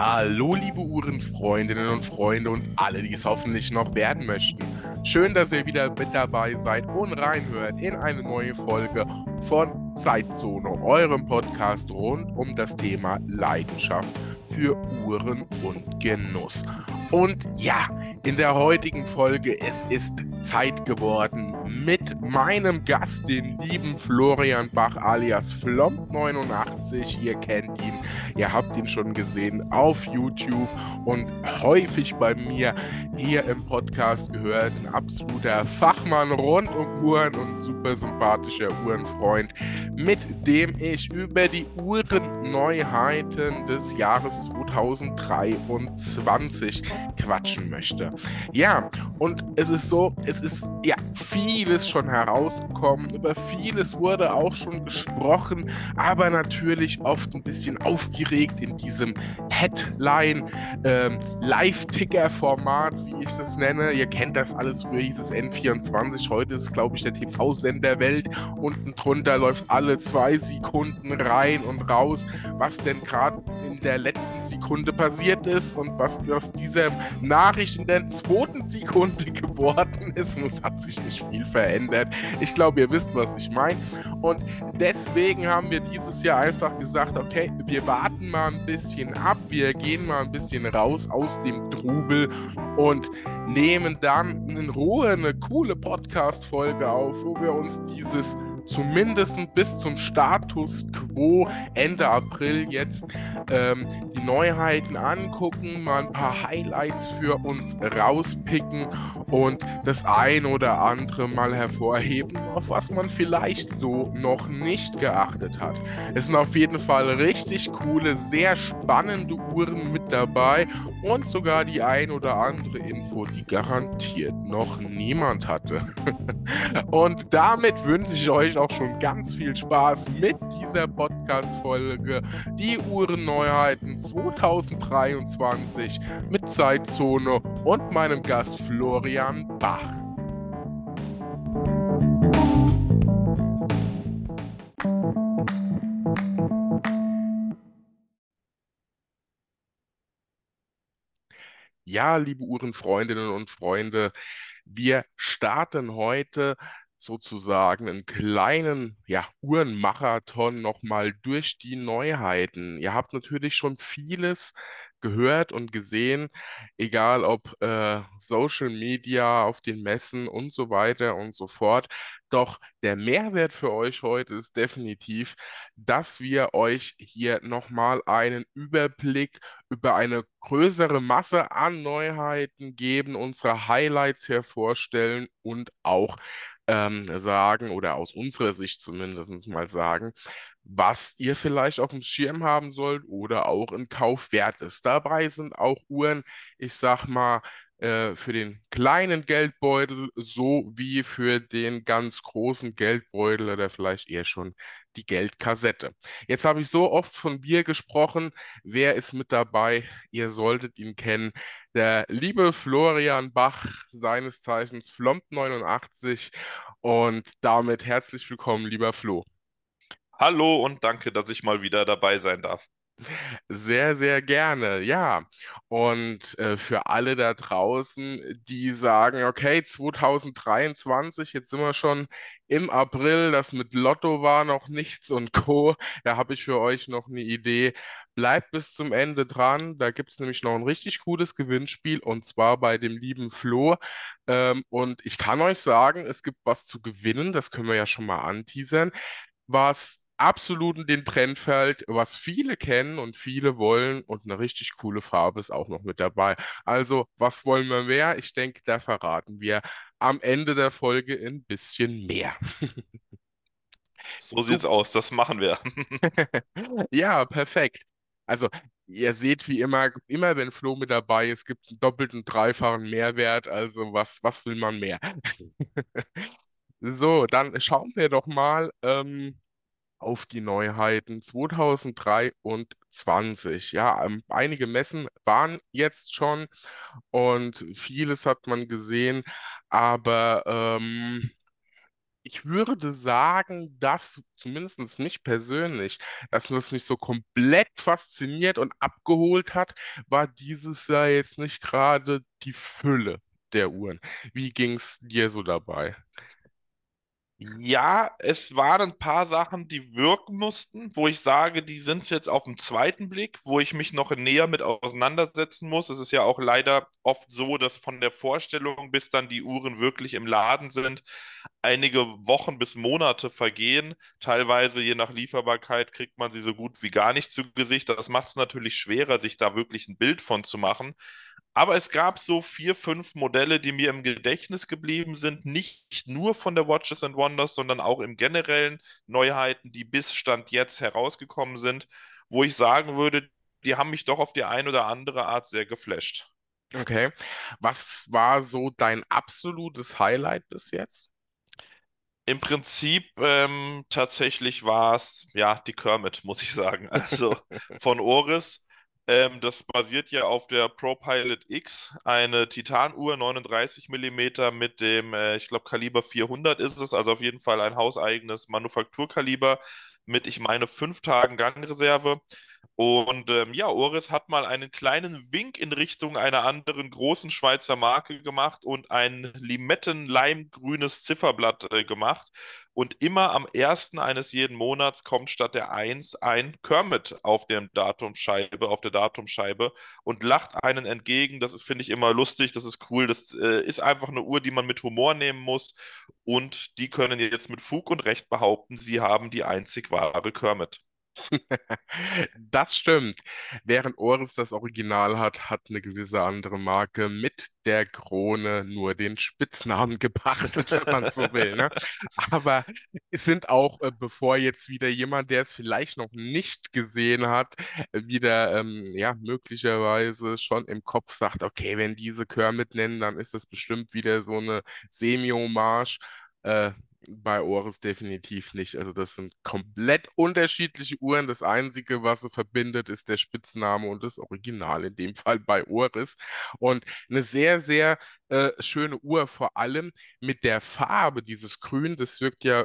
Hallo, liebe Uhrenfreundinnen und Freunde und alle, die es hoffentlich noch werden möchten. Schön, dass ihr wieder mit dabei seid und reinhört in eine neue Folge von Zeitzone, eurem Podcast rund um das Thema Leidenschaft für Uhren und Genuss. Und ja, in der heutigen Folge, es ist Zeit geworden mit meinem Gast, den lieben Florian Bach alias Flomp89. Ihr kennt ihn, ihr habt ihn schon gesehen auf YouTube und häufig bei mir hier im Podcast gehört. Ein absoluter Fachmann rund um Uhren und super sympathischer Uhrenfreund, mit dem ich über die Uhrenneuheiten des Jahres 2023 quatschen möchte. Ja, und es ist so, es ist ja vieles schon herausgekommen, über vieles wurde auch schon gesprochen, aber natürlich oft ein bisschen aufgeregt in diesem Headline ähm, wie ich das nenne. Ihr kennt das alles, früher hieß es N24, heute ist glaube ich, der TV-Sender Welt. Unten drunter läuft alle zwei Sekunden rein und raus, was denn gerade in der letzten Sekunde passiert ist und was aus dieser Nachricht in der zweiten Sekunde geworden ist. Und es hat sich nicht viel verändert. Ich glaube, ihr wisst, was ich meine. Und deswegen haben wir dieses Jahr einfach gesagt, okay, wir warten mal ein bisschen ab, wir gehen mal ein bisschen raus aus dem Trubel und nehmen dann in Ruhe eine coole Podcast-Folge auf, wo wir uns dieses zumindest bis zum Status quo Ende April jetzt ähm, die Neuheiten angucken, mal ein paar Highlights für uns rauspicken und das ein oder andere mal hervorheben, auf was man vielleicht so noch nicht geachtet hat. Es sind auf jeden Fall richtig coole, sehr spannende Uhren mit dabei und sogar die ein oder andere Info, die garantiert noch niemand hatte. und damit wünsche ich euch auch schon ganz viel Spaß mit dieser Podcast-Folge. Die Uhrenneuheiten 2023 mit Zeitzone und meinem Gast Florian Bach. Ja, liebe Uhrenfreundinnen und Freunde, wir starten heute sozusagen einen kleinen ja, Uhrenmarathon nochmal durch die Neuheiten. Ihr habt natürlich schon vieles gehört und gesehen, egal ob äh, Social Media, auf den Messen und so weiter und so fort. Doch der Mehrwert für euch heute ist definitiv, dass wir euch hier nochmal einen Überblick über eine größere Masse an Neuheiten geben, unsere Highlights hervorstellen und auch ähm, sagen oder aus unserer Sicht zumindest mal sagen, was ihr vielleicht auf dem Schirm haben sollt oder auch in Kauf wert ist. Dabei sind auch Uhren, ich sag mal, äh, für den kleinen Geldbeutel sowie für den ganz großen Geldbeutel oder vielleicht eher schon die Geldkassette. Jetzt habe ich so oft von Bier gesprochen. Wer ist mit dabei? Ihr solltet ihn kennen. Der liebe Florian Bach, seines Zeichens Flomp89. Und damit herzlich willkommen, lieber Flo. Hallo und danke, dass ich mal wieder dabei sein darf. Sehr, sehr gerne, ja. Und äh, für alle da draußen, die sagen, okay, 2023, jetzt sind wir schon im April, das mit Lotto war noch nichts und Co. Da habe ich für euch noch eine Idee. Bleibt bis zum Ende dran. Da gibt es nämlich noch ein richtig gutes Gewinnspiel und zwar bei dem lieben Flo. Ähm, und ich kann euch sagen, es gibt was zu gewinnen. Das können wir ja schon mal anteasern. Was absolut in den Trend fällt, was viele kennen und viele wollen und eine richtig coole Farbe ist auch noch mit dabei. Also, was wollen wir mehr? Ich denke, da verraten wir am Ende der Folge ein bisschen mehr. So sieht's aus, das machen wir. Ja, perfekt. Also, ihr seht wie immer, immer wenn Flo mit dabei ist, gibt es einen doppelten, dreifachen Mehrwert. Also, was, was will man mehr? So, dann schauen wir doch mal, ähm, auf die Neuheiten 2023. Ja, ähm, einige Messen waren jetzt schon und vieles hat man gesehen, aber ähm, ich würde sagen, dass zumindest mich persönlich, dass das mich so komplett fasziniert und abgeholt hat, war dieses Jahr jetzt nicht gerade die Fülle der Uhren. Wie ging es dir so dabei? Ja, es waren ein paar Sachen, die wirken mussten, wo ich sage, die sind es jetzt auf den zweiten Blick, wo ich mich noch näher mit auseinandersetzen muss. Es ist ja auch leider oft so, dass von der Vorstellung, bis dann die Uhren wirklich im Laden sind, einige Wochen bis Monate vergehen. Teilweise, je nach Lieferbarkeit, kriegt man sie so gut wie gar nicht zu Gesicht. Das macht es natürlich schwerer, sich da wirklich ein Bild von zu machen. Aber es gab so vier, fünf Modelle, die mir im Gedächtnis geblieben sind. Nicht nur von der Watches and Wonders, sondern auch im generellen Neuheiten, die bis Stand jetzt herausgekommen sind, wo ich sagen würde, die haben mich doch auf die eine oder andere Art sehr geflasht. Okay. Was war so dein absolutes Highlight bis jetzt? Im Prinzip ähm, tatsächlich war es ja die Kermit, muss ich sagen. Also von Oris. Ähm, das basiert ja auf der ProPilot X, eine Titanuhr 39 mm mit dem, äh, ich glaube, Kaliber 400 ist es, also auf jeden Fall ein hauseigenes Manufakturkaliber mit, ich meine, fünf Tagen Gangreserve. Und ähm, ja, Oris hat mal einen kleinen Wink in Richtung einer anderen großen Schweizer Marke gemacht und ein Limetten-Leimgrünes Zifferblatt äh, gemacht. Und immer am ersten eines jeden Monats kommt statt der 1 ein Kermit auf der Datumscheibe, auf der Datumscheibe und lacht einen entgegen. Das finde ich immer lustig, das ist cool. Das äh, ist einfach eine Uhr, die man mit Humor nehmen muss. Und die können jetzt mit Fug und Recht behaupten, sie haben die einzig wahre Kermit. Das stimmt. Während Oris das Original hat, hat eine gewisse andere Marke mit der Krone nur den Spitznamen gepachtet, wenn man so will. Ne? Aber es sind auch, äh, bevor jetzt wieder jemand, der es vielleicht noch nicht gesehen hat, wieder ähm, ja möglicherweise schon im Kopf sagt, okay, wenn diese Kermit nennen, dann ist das bestimmt wieder so eine Semi-Hommage. Äh, bei Oris definitiv nicht. Also das sind komplett unterschiedliche Uhren. Das Einzige, was sie verbindet, ist der Spitzname und das Original, in dem Fall bei Oris. Und eine sehr, sehr äh, schöne Uhr, vor allem mit der Farbe, dieses Grün, das wirkt ja,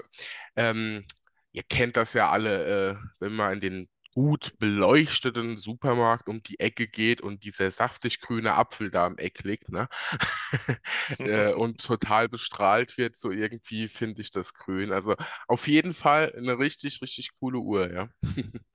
ähm, ihr kennt das ja alle, äh, wenn man in den gut beleuchteten Supermarkt um die Ecke geht und dieser saftig grüne Apfel da im Eck liegt, ne? äh, und total bestrahlt wird, so irgendwie finde ich das grün. Also auf jeden Fall eine richtig, richtig coole Uhr, ja.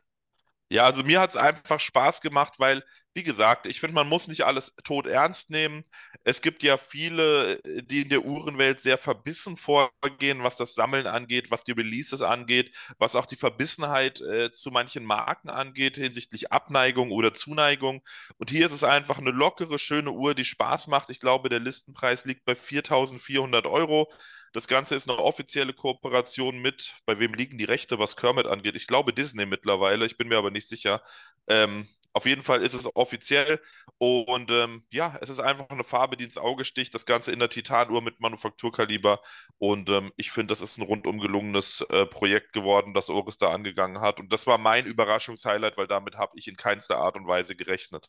Ja, also mir hat es einfach Spaß gemacht, weil, wie gesagt, ich finde, man muss nicht alles tot ernst nehmen. Es gibt ja viele, äh, die in der Uhrenwelt sehr verbissen vorgehen, was das Sammeln angeht, was die Releases angeht, was auch die Verbissenheit äh, zu manchen Marken angeht, hinsichtlich Abneigung oder Zuneigung. Und hier ist es einfach eine lockere, schöne Uhr, die Spaß macht. Ich glaube, der Listenpreis liegt bei 4.400 Euro. Das Ganze ist eine offizielle Kooperation mit, bei wem liegen die Rechte, was Kermit angeht? Ich glaube Disney mittlerweile, ich bin mir aber nicht sicher. Ähm, auf jeden Fall ist es offiziell und ähm, ja, es ist einfach eine Farbe, die ins Auge sticht. Das Ganze in der Titanuhr mit Manufakturkaliber und ähm, ich finde, das ist ein rundum gelungenes äh, Projekt geworden, das Oris da angegangen hat. Und das war mein Überraschungshighlight, weil damit habe ich in keinster Art und Weise gerechnet.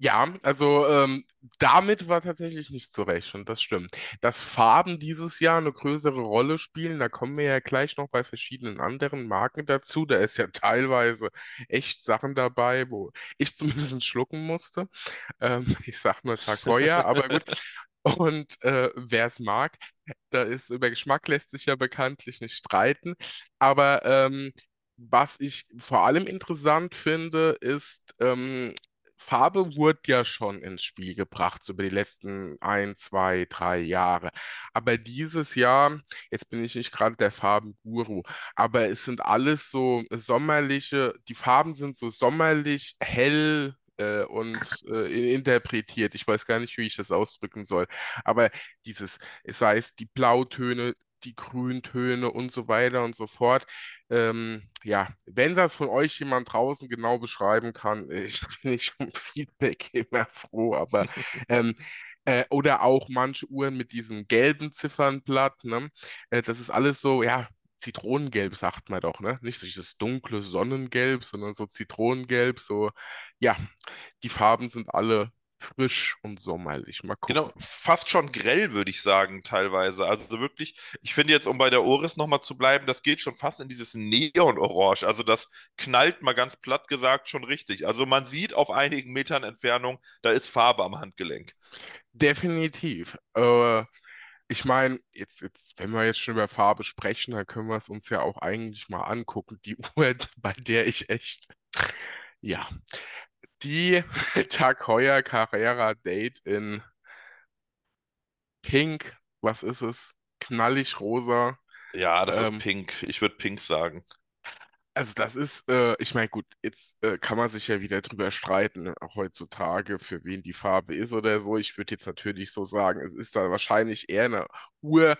Ja, also ähm, damit war tatsächlich nicht zu rechnen, das stimmt. Dass Farben dieses Jahr eine größere Rolle spielen, da kommen wir ja gleich noch bei verschiedenen anderen Marken dazu. Da ist ja teilweise echt Sachen dabei, wo ich zumindest schlucken musste. Ähm, ich sag nur Tag heuer, aber gut. Und äh, wer es mag, da ist über Geschmack lässt sich ja bekanntlich nicht streiten. Aber ähm, was ich vor allem interessant finde, ist, ähm, Farbe wurde ja schon ins Spiel gebracht, so über die letzten ein, zwei, drei Jahre. Aber dieses Jahr, jetzt bin ich nicht gerade der Farbenguru, aber es sind alles so sommerliche, die Farben sind so sommerlich hell äh, und äh, interpretiert. Ich weiß gar nicht, wie ich das ausdrücken soll. Aber dieses, es die Blautöne, die Grüntöne und so weiter und so fort. Ähm, ja, wenn das von euch jemand draußen genau beschreiben kann, ich bin ich um Feedback immer froh, aber ähm, äh, oder auch manche Uhren mit diesem gelben Ziffernblatt, ne? Äh, das ist alles so, ja, Zitronengelb sagt man doch, ne? Nicht so dieses dunkle Sonnengelb, sondern so Zitronengelb, so, ja, die Farben sind alle frisch und sommerlich. Mal Genau, gucken. fast schon grell, würde ich sagen, teilweise. Also wirklich, ich finde jetzt, um bei der Oris nochmal zu bleiben, das geht schon fast in dieses Neon-Orange. Also das knallt mal ganz platt gesagt schon richtig. Also man sieht auf einigen Metern Entfernung, da ist Farbe am Handgelenk. Definitiv. Äh, ich meine, jetzt, jetzt, wenn wir jetzt schon über Farbe sprechen, dann können wir es uns ja auch eigentlich mal angucken. Die Uhr, bei der ich echt, ja, die Tag Heuer Carrera Date in Pink, was ist es? Knallig rosa. Ja, das ist Ähm, pink. Ich würde pink sagen. also das ist, äh, ich meine, gut, jetzt äh, kann man sich ja wieder drüber streiten, auch heutzutage, für wen die Farbe ist oder so. Ich würde jetzt natürlich so sagen, es ist da wahrscheinlich eher eine Uhr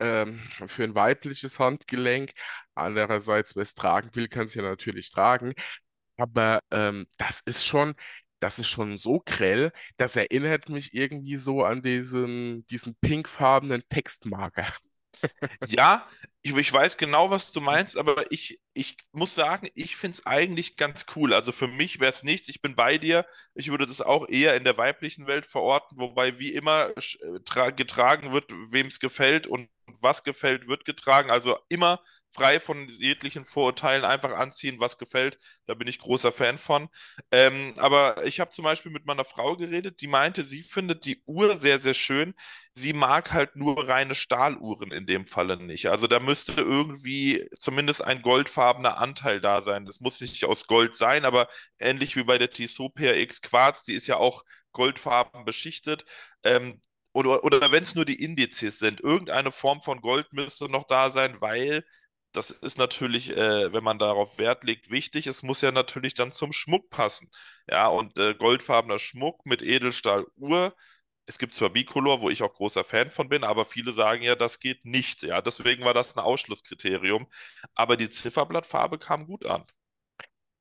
ähm, für ein weibliches Handgelenk. Andererseits, wer es tragen will, kann es ja natürlich tragen. Aber ähm, das ist schon, das ist schon so grell, das erinnert mich irgendwie so an diesen, diesen pinkfarbenen Textmarker. Ja, ich, ich weiß genau, was du meinst, aber ich, ich muss sagen, ich finde es eigentlich ganz cool. Also für mich wäre es nichts. Ich bin bei dir. Ich würde das auch eher in der weiblichen Welt verorten, wobei wie immer äh, tra getragen wird, wem es gefällt und was gefällt, wird getragen. Also immer frei von jeglichen Vorurteilen einfach anziehen, was gefällt. Da bin ich großer Fan von. Ähm, aber ich habe zum Beispiel mit meiner Frau geredet, die meinte, sie findet die Uhr sehr, sehr schön. Sie mag halt nur reine Stahluhren in dem Falle nicht. Also da müsste irgendwie zumindest ein goldfarbener Anteil da sein. Das muss nicht aus Gold sein, aber ähnlich wie bei der Tissot PRX Quarz, die ist ja auch goldfarben beschichtet. Ähm, oder oder wenn es nur die Indizes sind, irgendeine Form von Gold müsste noch da sein, weil das ist natürlich, äh, wenn man darauf Wert legt, wichtig. Es muss ja natürlich dann zum Schmuck passen. Ja, und äh, goldfarbener Schmuck mit Edelstahluhr es gibt zwar Bicolor, wo ich auch großer Fan von bin, aber viele sagen ja, das geht nicht. Ja, deswegen war das ein Ausschlusskriterium. Aber die Zifferblattfarbe kam gut an.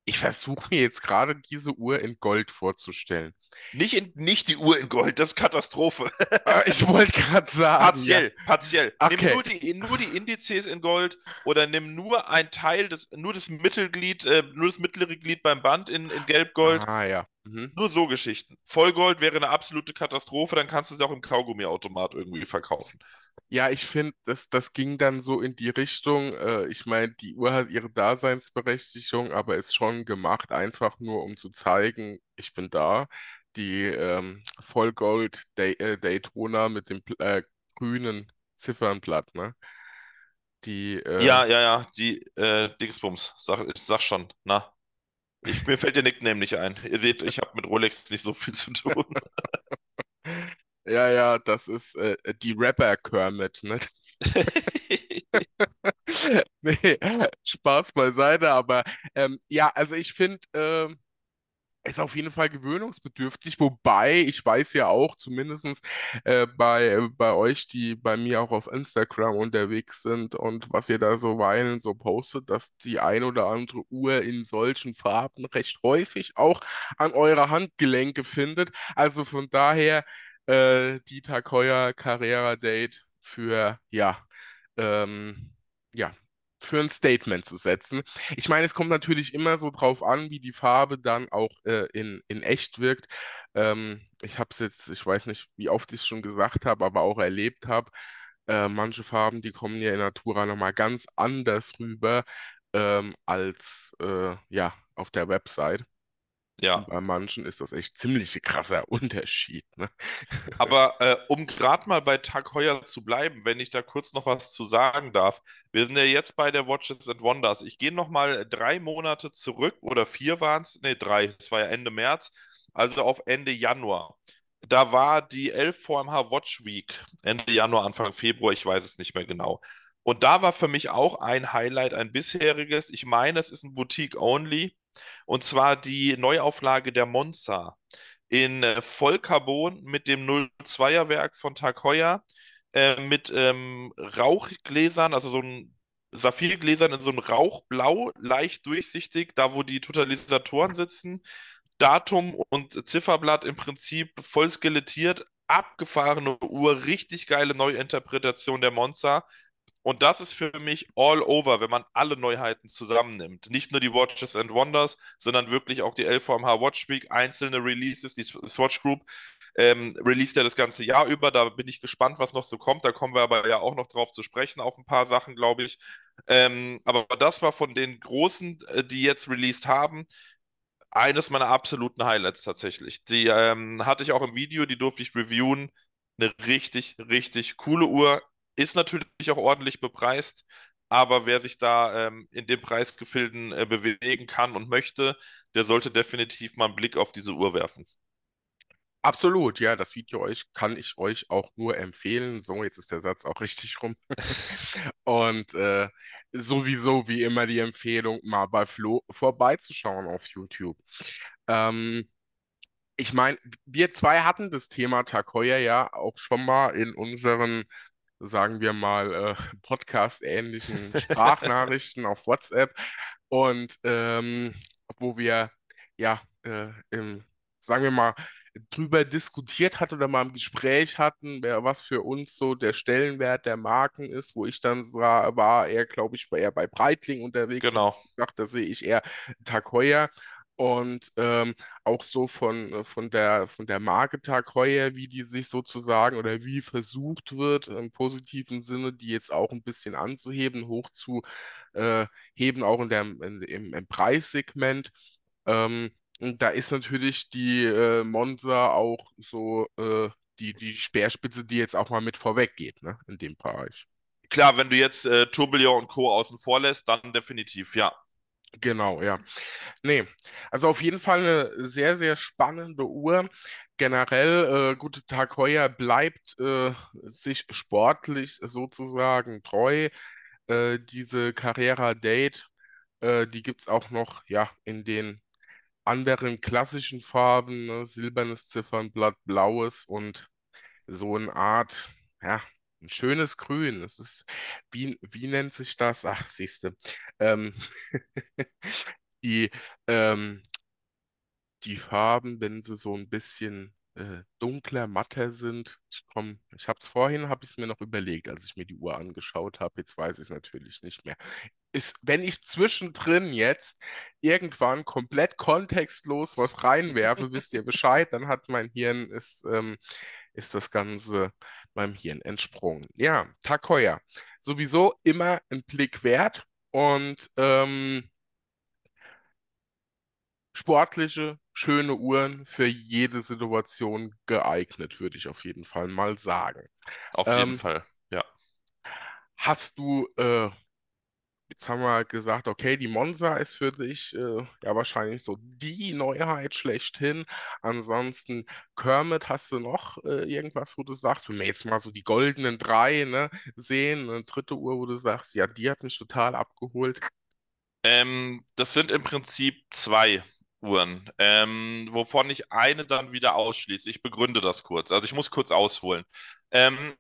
Ich versuche mir jetzt gerade diese Uhr in Gold vorzustellen. Nicht, in, nicht die Uhr in Gold, das ist Katastrophe. Ah, ich wollte gerade sagen, ja. Partiell, partiell. Nimm Okay. nur die, nur die Indizes in Gold oder nimm nur ein Teil des, nur das Mittelglied, äh, nur das mittlere Glied beim Band in, in Gelb-Gold. Ah, ja. Mhm. Nur so Geschichten. Vollgold wäre eine absolute Katastrophe, dann kannst du es auch im Kaugummiautomat irgendwie verkaufen. Ja, ich finde, das, das ging dann so in die Richtung. Äh, ich meine, die Uhr hat ihre Daseinsberechtigung, aber ist schon gemacht, einfach nur um zu zeigen, ich bin da. Die ähm, Vollgold Day, äh, Daytona mit dem äh, grünen Ziffernblatt, ne? Die, äh, Ja, ja, ja, die äh, Dingsbums, sag, sag schon, na. Ich, mir fällt der Nickname nicht ein. Ihr seht, ich habe mit Rolex nicht so viel zu tun. ja, ja, das ist äh, die Rapper Kermit, ne? Nee, Spaß beiseite, aber ähm, ja, also ich finde, ähm, ist auf jeden Fall gewöhnungsbedürftig, wobei ich weiß ja auch, zumindest äh, bei, bei euch, die bei mir auch auf Instagram unterwegs sind und was ihr da so weilen so postet, dass die ein oder andere Uhr in solchen Farben recht häufig auch an eure Handgelenke findet. Also von daher äh, die Tag Heuer Carrera Date für, ja, ähm, ja, für ein Statement zu setzen. Ich meine, es kommt natürlich immer so drauf an, wie die Farbe dann auch äh, in, in echt wirkt. Ähm, ich habe es jetzt, ich weiß nicht, wie oft ich es schon gesagt habe, aber auch erlebt habe. Äh, manche Farben, die kommen ja in Natura nochmal ganz anders rüber ähm, als äh, ja, auf der Website. Und Ja, bei manchen ist das echt ziemlich krasser Unterschied, ne? aber äh, um gerade mal bei Tag Heuer zu bleiben, wenn ich da kurz noch was zu sagen darf. Wir sind ja jetzt bei der Watches and Wonders. Ich gehe noch mal drei Monate zurück oder vier waren es, nee, drei, es war ja Ende März, also auf Ende Januar. Da war die 11 VMH Watch Week, Ende Januar, Anfang Februar, ich weiß es nicht mehr genau. Und da war für mich auch ein Highlight, ein bisheriges. Ich meine, es ist ein Boutique-Only. Und zwar die Neuauflage der Monza in äh, Vollcarbon mit dem 02er Werk von Tag Heuer, äh, mit ähm, Rauchgläsern, also so ein Saphirgläsern in so einem Rauchblau, leicht durchsichtig, da wo die Totalisatoren sitzen. Datum und Zifferblatt im Prinzip voll skelettiert, abgefahrene Uhr, richtig geile Neuinterpretation der Monza. Und das ist für mich all over, wenn man alle Neuheiten zusammennimmt. Nicht nur die Watches and Wonders, sondern wirklich auch die LVMH Watch Week, einzelne Releases, die Swatch Group ähm, released ja das ganze Jahr über. Da bin ich gespannt, was noch so kommt. Da kommen wir aber ja auch noch drauf zu sprechen, auf ein paar Sachen, glaube ich. Ähm, aber das war von den Großen, äh, die jetzt released haben, eines meiner absoluten Highlights tatsächlich. Die ähm, hatte ich auch im Video, die durfte ich reviewen. Eine richtig, richtig coole Uhr. Ist natürlich auch ordentlich bepreist, aber wer sich da ähm, in dem Preisgefilden äh, bewegen kann und möchte, der sollte definitiv mal einen Blick auf diese Uhr werfen. Absolut, ja, das Video euch kann ich euch auch nur empfehlen. So, jetzt ist der Satz auch richtig rum. Und äh, sowieso wie immer die Empfehlung, mal bei Flo vorbeizuschauen auf YouTube. Ähm, ich meine, wir zwei hatten das Thema heuer ja auch schon mal in unseren, sagen wir mal, äh, Podcast-ähnlichen Sprachnachrichten auf WhatsApp. Und ähm, wo wir ja äh, im, sagen wir mal, drüber diskutiert hat oder mal im Gespräch hatten, wer, was für uns so der Stellenwert der Marken ist, wo ich dann sah, war er, glaube ich, eher bei Breitling unterwegs. Genau. Ich dachte, da sehe ich eher Tag heuer. Und ähm, auch so von, von der, von der Marke Tag heuer, wie die sich sozusagen oder wie versucht wird, im positiven Sinne, die jetzt auch ein bisschen anzuheben, hochzuheben, auch in der, in, im, im Preissegment. Ähm, da ist natürlich die äh, Monza auch so äh, die, die Speerspitze, die jetzt auch mal mit vorweg geht, ne, in dem Bereich. Klar, wenn du jetzt äh, Tourbillon und Co. außen vor lässt, dann definitiv, ja. Genau, ja. Nee, also auf jeden Fall eine sehr, sehr spannende Uhr. Generell, äh, Gute Tag Heuer bleibt äh, sich sportlich sozusagen treu. Äh, diese Carrera Date, äh, die gibt es auch noch ja, in den anderen klassischen Farben, ne? Silbernes Ziffernblatt, blaues und so eine Art, ja, ein schönes Grün. Es ist, wie, wie nennt sich das? Ach, siehst du. Ähm, die, ähm, die Farben, wenn sie so ein bisschen äh, dunkler, matter sind. Ich komm, ich habe es vorhin, habe ich es mir noch überlegt, als ich mir die Uhr angeschaut habe. Jetzt weiß ich es natürlich nicht mehr. Ist, wenn ich zwischendrin jetzt irgendwann komplett kontextlos was reinwerfe, wisst ihr Bescheid, dann hat mein Hirn ist, ähm, ist das Ganze meinem Hirn entsprungen. Ja, Tag heuer. Sowieso immer ein Blick wert und ähm, sportliche, schöne Uhren für jede Situation geeignet, würde ich auf jeden Fall mal sagen. Auf jeden Ähm, Fall, ja. hast du, äh, jetzt haben wir gesagt, okay, die Monza ist für dich äh, ja wahrscheinlich so die Neuheit schlechthin. Ansonsten, Kermit, hast du noch äh, irgendwas, wo du sagst, wenn wir jetzt mal so die goldenen drei, ne, sehen, eine dritte Uhr, wo du sagst, ja, die hat mich total abgeholt. Ähm, das sind im Prinzip zwei Uhren, ähm, wovon ich eine dann wieder ausschließe. Ich begründe das kurz. Also ich muss kurz ausholen. Ähm,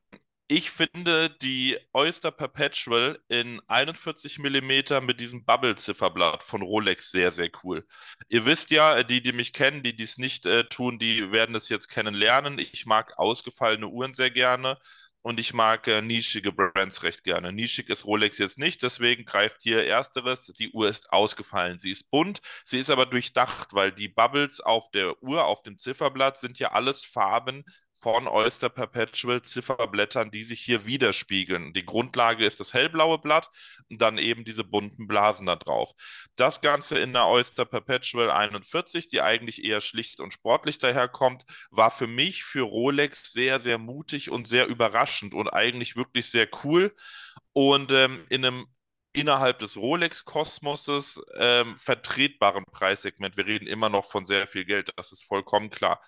ich finde die Oyster Perpetual in 41 Millimeter mit diesem Bubble-Zifferblatt von Rolex sehr, sehr cool. Ihr wisst ja, die, die mich kennen, die dies nicht äh, tun, die werden es jetzt kennenlernen. Ich mag ausgefallene Uhren sehr gerne. Und ich mag äh, nischige Brands recht gerne. Nischig ist Rolex jetzt nicht, deswegen greift hier ersteres. Die Uhr ist ausgefallen. Sie ist bunt, sie ist aber durchdacht, weil die Bubbles auf der Uhr, auf dem Zifferblatt sind ja alles Farben von Oyster Perpetual Zifferblättern, die sich hier widerspiegeln. Die Grundlage ist das hellblaue Blatt und dann eben diese bunten Blasen da drauf. Das Ganze in der Oyster Perpetual 41, die eigentlich eher schlicht und sportlich daherkommt, war für mich, für Rolex sehr, sehr mutig und sehr überraschend und eigentlich wirklich sehr cool. Und ähm, in einem innerhalb des Rolex-Kosmoses ähm, vertretbaren Preissegment. Wir reden immer noch von sehr viel Geld, das ist vollkommen klar.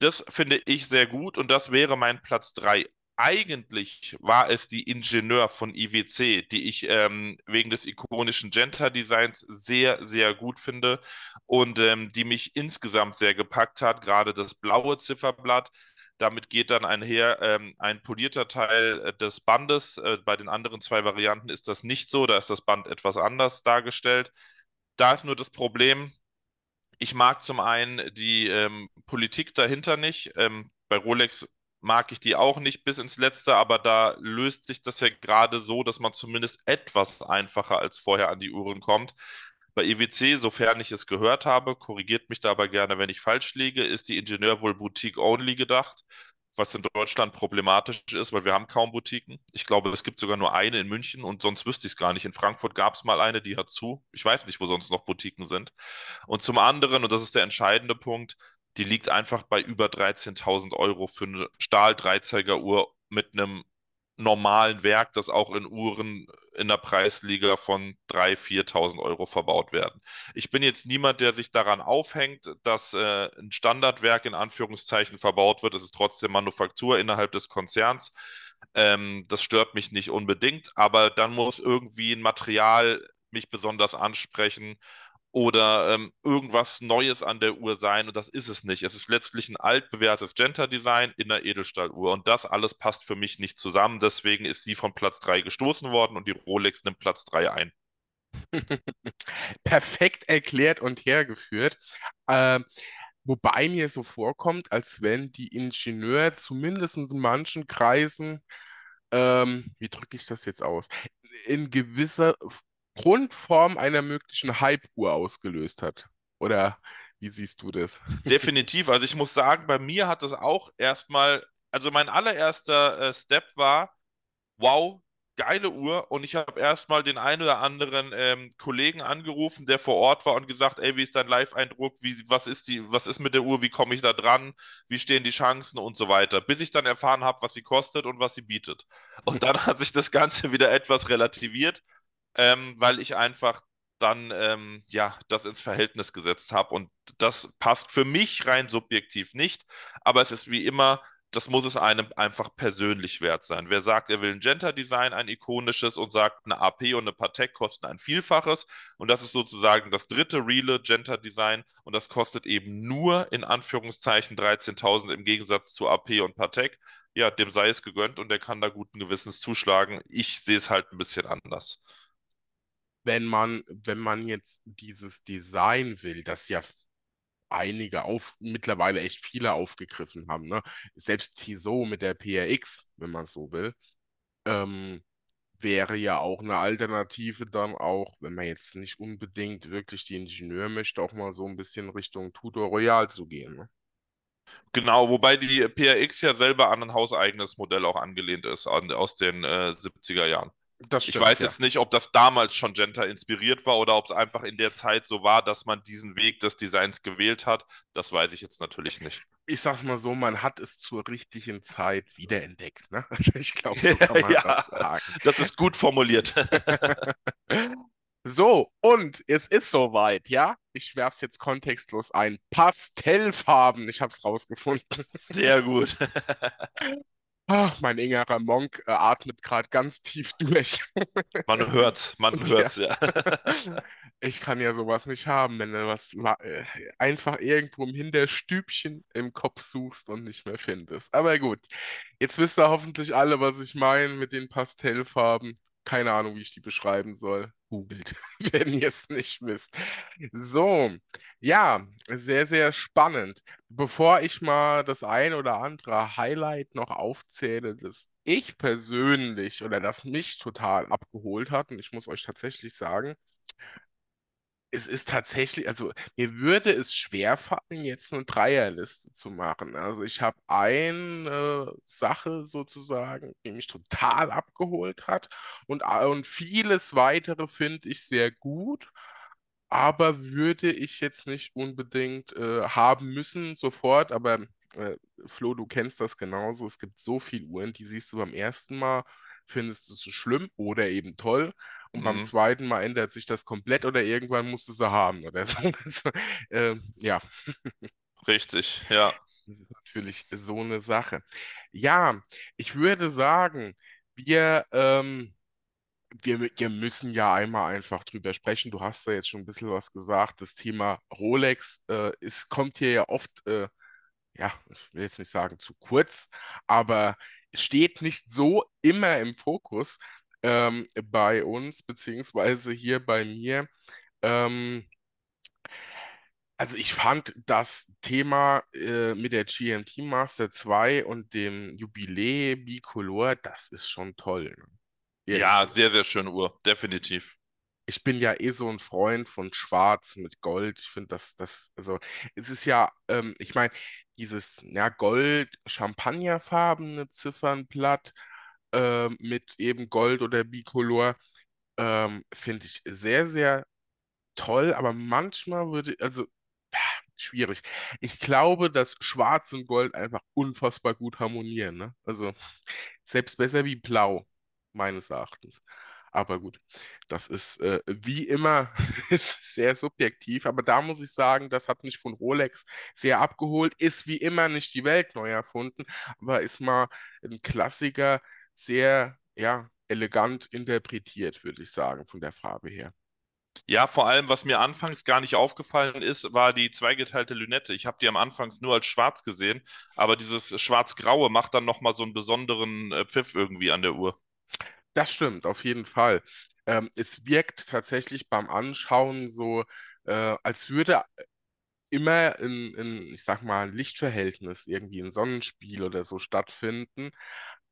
Das finde ich sehr gut und das wäre mein Platz 3. Eigentlich war es die Ingenieur von IWC, die ich ähm, wegen des ikonischen Genta-Designs sehr, sehr gut finde und ähm, die mich insgesamt sehr gepackt hat. Gerade das blaue Zifferblatt. Damit geht dann einher ähm, ein polierter Teil äh, des Bandes. Äh, bei den anderen zwei Varianten ist das nicht so. Da ist das Band etwas anders dargestellt. Da ist nur das Problem, ich mag zum einen die ähm, Politik dahinter nicht. Ähm, bei Rolex mag ich die auch nicht bis ins Letzte, aber da löst sich das ja gerade so, dass man zumindest etwas einfacher als vorher an die Uhren kommt. Bei EWC, sofern ich es gehört habe, korrigiert mich da aber gerne, wenn ich falsch liege, ist die Ingenieur wohl Boutique Only gedacht, was in Deutschland problematisch ist, weil wir haben kaum Boutiquen. Ich glaube, es gibt sogar nur eine in München und sonst wüsste ich es gar nicht. In Frankfurt gab es mal eine, die hat zu. Ich weiß nicht, wo sonst noch Boutiquen sind. Und zum anderen, und das ist der entscheidende Punkt, die liegt einfach bei über 13.000 Euro für eine Stahl-Dreizeiger-Uhr mit einem normalen Werk, das auch in Uhren in der Preisliga von 3.000, 4.000 Euro verbaut werden. Ich bin jetzt niemand, der sich daran aufhängt, dass äh, ein Standardwerk in Anführungszeichen verbaut wird. Es ist trotzdem Manufaktur innerhalb des Konzerns. Ähm, das stört mich nicht unbedingt, aber dann muss irgendwie ein Material mich besonders ansprechen oder ähm, irgendwas Neues an der Uhr sein und das ist es nicht. Es ist letztlich ein altbewährtes Genta-Design in der Edelstahluhr und das alles passt für mich nicht zusammen. Deswegen ist sie von Platz 3 gestoßen worden und die Rolex nimmt Platz 3 ein. Perfekt erklärt und hergeführt. Ähm, wobei mir so vorkommt, als wenn die Ingenieure zumindest in manchen Kreisen, ähm, wie drücke ich das jetzt aus, in gewisser Grundform einer möglichen Hype-Uhr ausgelöst hat. Oder wie siehst du das? Definitiv. Also ich muss sagen, bei mir hat das auch erstmal, also mein allererster äh, Step war, wow, geile Uhr. Und ich habe erstmal den einen oder anderen ähm, Kollegen angerufen, der vor Ort war und gesagt, ey, wie ist dein Live-Eindruck? Was was ist mit der Uhr? Wie komme ich da dran? Wie stehen die Chancen und so weiter? Bis ich dann erfahren habe, was sie kostet und was sie bietet. Und dann hat sich das Ganze wieder etwas relativiert ähm, weil ich einfach dann ähm, ja das ins Verhältnis gesetzt habe und das passt für mich rein subjektiv nicht, aber es ist wie immer, das muss es einem einfach persönlich wert sein. Wer sagt, er will ein Genta-Design, ein ikonisches und sagt, eine AP und eine Patek kosten ein Vielfaches und das ist sozusagen das dritte reale Genta-Design und das kostet eben nur in Anführungszeichen 13.000 im Gegensatz zu AP und Patek. Ja, dem sei es gegönnt und der kann da guten Gewissens zuschlagen. Ich sehe es halt ein bisschen anders wenn man, wenn man jetzt dieses Design will, das ja einige auf, mittlerweile echt viele aufgegriffen haben, ne? Selbst Tissot mit der PRX, wenn man so will, ähm, wäre ja auch eine Alternative dann auch, wenn man jetzt nicht unbedingt wirklich die Ingenieur möchte, auch mal so ein bisschen Richtung Tudor Royal zu gehen. Ne? Genau, wobei die PRX ja selber an ein hauseigenes Modell auch angelehnt ist, an, aus den äh, 70er Jahren. Stimmt, ich weiß ja. jetzt nicht, ob das damals schon Genta inspiriert war oder ob es einfach in der Zeit so war, dass man diesen Weg des Designs gewählt hat. Das weiß ich jetzt natürlich nicht. Ich sag's mal so, man hat es zur richtigen Zeit wiederentdeckt. Ne? Ich glaube, so kann man ja, das sagen. Das ist gut formuliert. so, und es ist soweit, ja? Ich werf's jetzt kontextlos ein. Pastellfarben, ich hab's rausgefunden. Sehr gut. Ach, mein innerer Monk äh, atmet gerade ganz tief durch. Man hört's, man hört's, ja. Ich kann ja sowas nicht haben, wenn du was äh, einfach irgendwo im Hinterstübchen im Kopf suchst und nicht mehr findest. Aber gut, jetzt wisst ihr hoffentlich alle, was ich meine mit den Pastellfarben. Keine Ahnung, wie ich die beschreiben soll. Googelt, wenn ihr es nicht wisst. So, ja, sehr, sehr spannend. Bevor ich mal das ein oder andere Highlight noch aufzähle, das ich persönlich oder das mich total abgeholt hat, und ich muss euch tatsächlich sagen, es ist tatsächlich, also mir würde es schwerfallen, jetzt eine Dreierliste zu machen. Also ich habe eine Sache sozusagen, die mich total abgeholt hat und, und vieles weitere finde ich sehr gut, aber würde ich jetzt nicht unbedingt äh, haben müssen sofort, aber äh, Flo, du kennst das genauso. Es gibt so viele Uhren, die siehst du beim ersten Mal, findest du so schlimm oder eben toll. Und mhm. beim zweiten Mal ändert sich das komplett oder irgendwann musst du sie haben oder so. Also, äh, ja. Richtig, ja. Das ist natürlich so eine Sache. Ja, ich würde sagen, wir, ähm, wir, wir müssen ja einmal einfach drüber sprechen. Du hast da jetzt schon ein bisschen was gesagt. Das Thema Rolex äh, ist, kommt hier ja oft, äh, ja, ich will jetzt nicht sagen zu kurz, aber steht nicht so immer im Fokus ähm, bei uns, beziehungsweise hier bei mir. Ähm, Also ich fand das Thema äh, mit der GMT Master 2 und dem Jubiläe Bicolor, das ist schon toll, ne? Ja, sehr, sehr schöne Uhr, definitiv. Ich bin ja eh so ein Freund von Schwarz mit Gold. Ich finde das, das, also es ist ja, ähm, ich meine, dieses ja, Gold-Champagnerfarbene Ziffernblatt ähm, mit eben Gold oder Bicolor ähm, finde ich sehr, sehr toll, aber manchmal würde, also schwierig. Ich glaube, dass Schwarz und Gold einfach unfassbar gut harmonieren, ne? Also selbst besser wie Blau, meines Erachtens. Aber gut, das ist äh, wie immer sehr subjektiv, aber da muss ich sagen, das hat mich von Rolex sehr abgeholt, ist wie immer nicht die Welt neu erfunden, aber ist mal ein Klassiker, sehr, ja, elegant interpretiert, würde ich sagen, von der Farbe her. Ja, vor allem, was mir anfangs gar nicht aufgefallen ist, war die zweigeteilte Lünette. Ich habe die am Anfangs nur als schwarz gesehen, aber dieses schwarz-graue macht dann nochmal so einen besonderen äh, Pfiff irgendwie an der Uhr. Das stimmt, auf jeden Fall. Ähm, es wirkt tatsächlich beim Anschauen so, äh, als würde immer in, in, ich sag mal, ein Lichtverhältnis, irgendwie ein Sonnenspiel oder so stattfinden.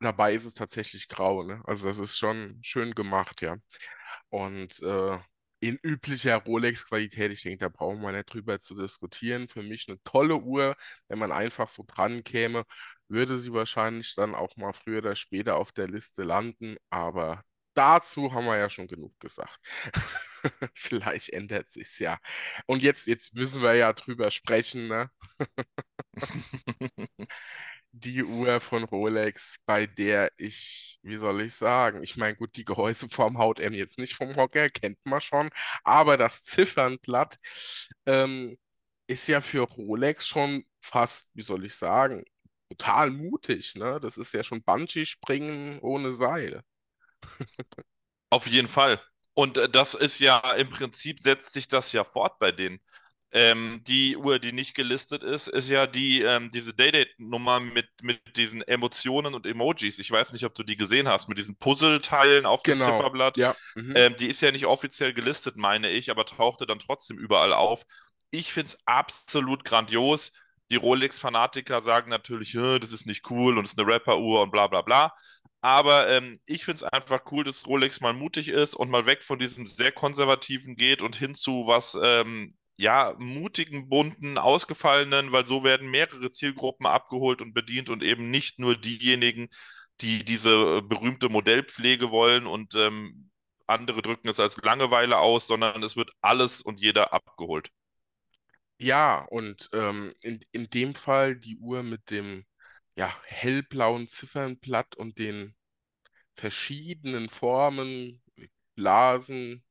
Dabei ist es tatsächlich grau, ne? Also das ist schon schön gemacht, ja. Und äh, in üblicher Rolex-Qualität, ich denke, da brauchen wir nicht drüber zu diskutieren. Für mich eine tolle Uhr, wenn man einfach so dran käme, würde sie wahrscheinlich dann auch mal früher oder später auf der Liste landen. Aber dazu haben wir ja schon genug gesagt. Vielleicht ändert sich's ja. Und jetzt, jetzt müssen wir ja drüber sprechen, ne? die Uhr von Rolex, bei der ich, wie soll ich sagen, ich meine, gut, die Gehäuseform haut einem jetzt nicht vom Hocker, kennt man schon, aber das Ziffernblatt ähm, ist ja für Rolex schon fast, wie soll ich sagen, total mutig, ne? Das ist ja schon Bungee-Springen ohne Seil. Auf jeden Fall. Und äh, das ist ja im Prinzip setzt sich das ja fort bei denen. Ähm, die Uhr, die nicht gelistet ist, ist ja die, ähm, diese Day-Date-Nummer mit, mit diesen Emotionen und Emojis. Ich weiß nicht, ob du die gesehen hast, mit diesen Puzzleteilen auf dem Genau, Zifferblatt. ja. Mhm. Ähm, die ist ja nicht offiziell gelistet, meine ich, aber tauchte dann trotzdem überall auf. Ich finde es absolut grandios. Die Rolex-Fanatiker sagen natürlich, "Äh, das ist nicht cool und es ist eine Rapper-Uhr und bla bla bla. Aber ähm, ich finde es einfach cool, dass Rolex mal mutig ist und mal weg von diesem sehr konservativen geht und hin zu was, ähm, ja, mutigen, bunten, ausgefallenen, weil so werden mehrere Zielgruppen abgeholt und bedient und eben nicht nur diejenigen, die diese äh, berühmte Modellpflege wollen und ähm, andere drücken es als Langeweile aus, sondern es wird alles und jeder abgeholt. Ja, und ähm, in, in dem Fall die Uhr mit dem ja, hellblauen Ziffernblatt und den verschiedenen Formen, Blasen,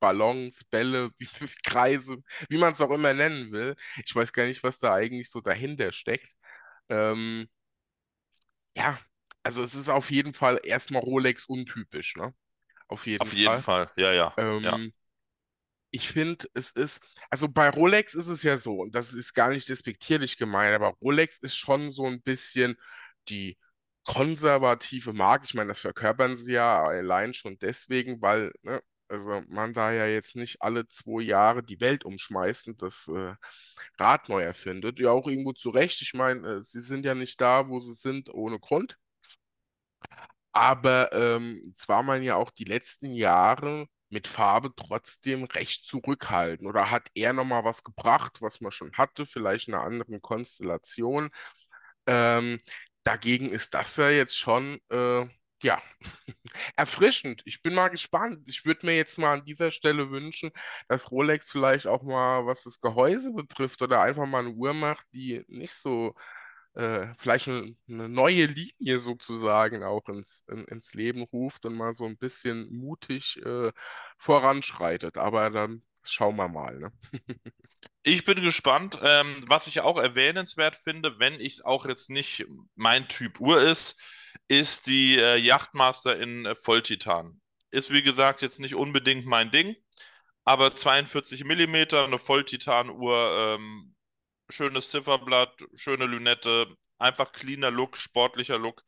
Ballons, Bälle, wie, wie Kreise, wie man es auch immer nennen will. Ich weiß gar nicht, was da eigentlich so dahinter steckt. Ähm, ja, also es ist auf jeden Fall erstmal Rolex untypisch, ne? Auf jeden Auf jeden Fall. Fall, ja, ja, ja. Ähm, ich finde, es ist, also bei Rolex ist es ja so, und das ist gar nicht despektierlich gemeint, aber Rolex ist schon so ein bisschen die konservative Marke. Ich meine, das verkörpern sie ja allein schon deswegen, weil, ne, also man da ja jetzt nicht alle zwei Jahre die Welt umschmeißt und das äh, Rad neu erfindet. Ja, auch irgendwo zu Recht. Ich meine, äh, sie sind ja nicht da, wo sie sind, ohne Grund. Aber ähm, jetzt war man ja auch die letzten Jahre mit Farbe trotzdem recht zurückhaltend. Oder hat er nochmal was gebracht, was man schon hatte, vielleicht in einer anderen Konstellation? Ähm, dagegen ist das ja jetzt schon, äh, ja, erfrischend. Ich bin mal gespannt. Ich würde mir jetzt mal an dieser Stelle wünschen, dass Rolex vielleicht auch mal, was das Gehäuse betrifft, oder einfach mal eine Uhr macht, die nicht so äh, vielleicht eine, eine neue Linie sozusagen auch ins, in, ins Leben ruft und mal so ein bisschen mutig äh, voranschreitet. Aber dann schauen wir mal, ne? Ich bin gespannt. Ähm, was ich auch erwähnenswert finde, wenn ich es auch jetzt nicht mein Typ Uhr ist, ist die äh, Yachtmaster in äh, Volltitan. Ist wie gesagt jetzt nicht unbedingt mein Ding, aber 42 Millimeter, eine Volltitan-Uhr, ähm, schönes Zifferblatt, schöne Lünette, einfach cleaner Look, sportlicher Look.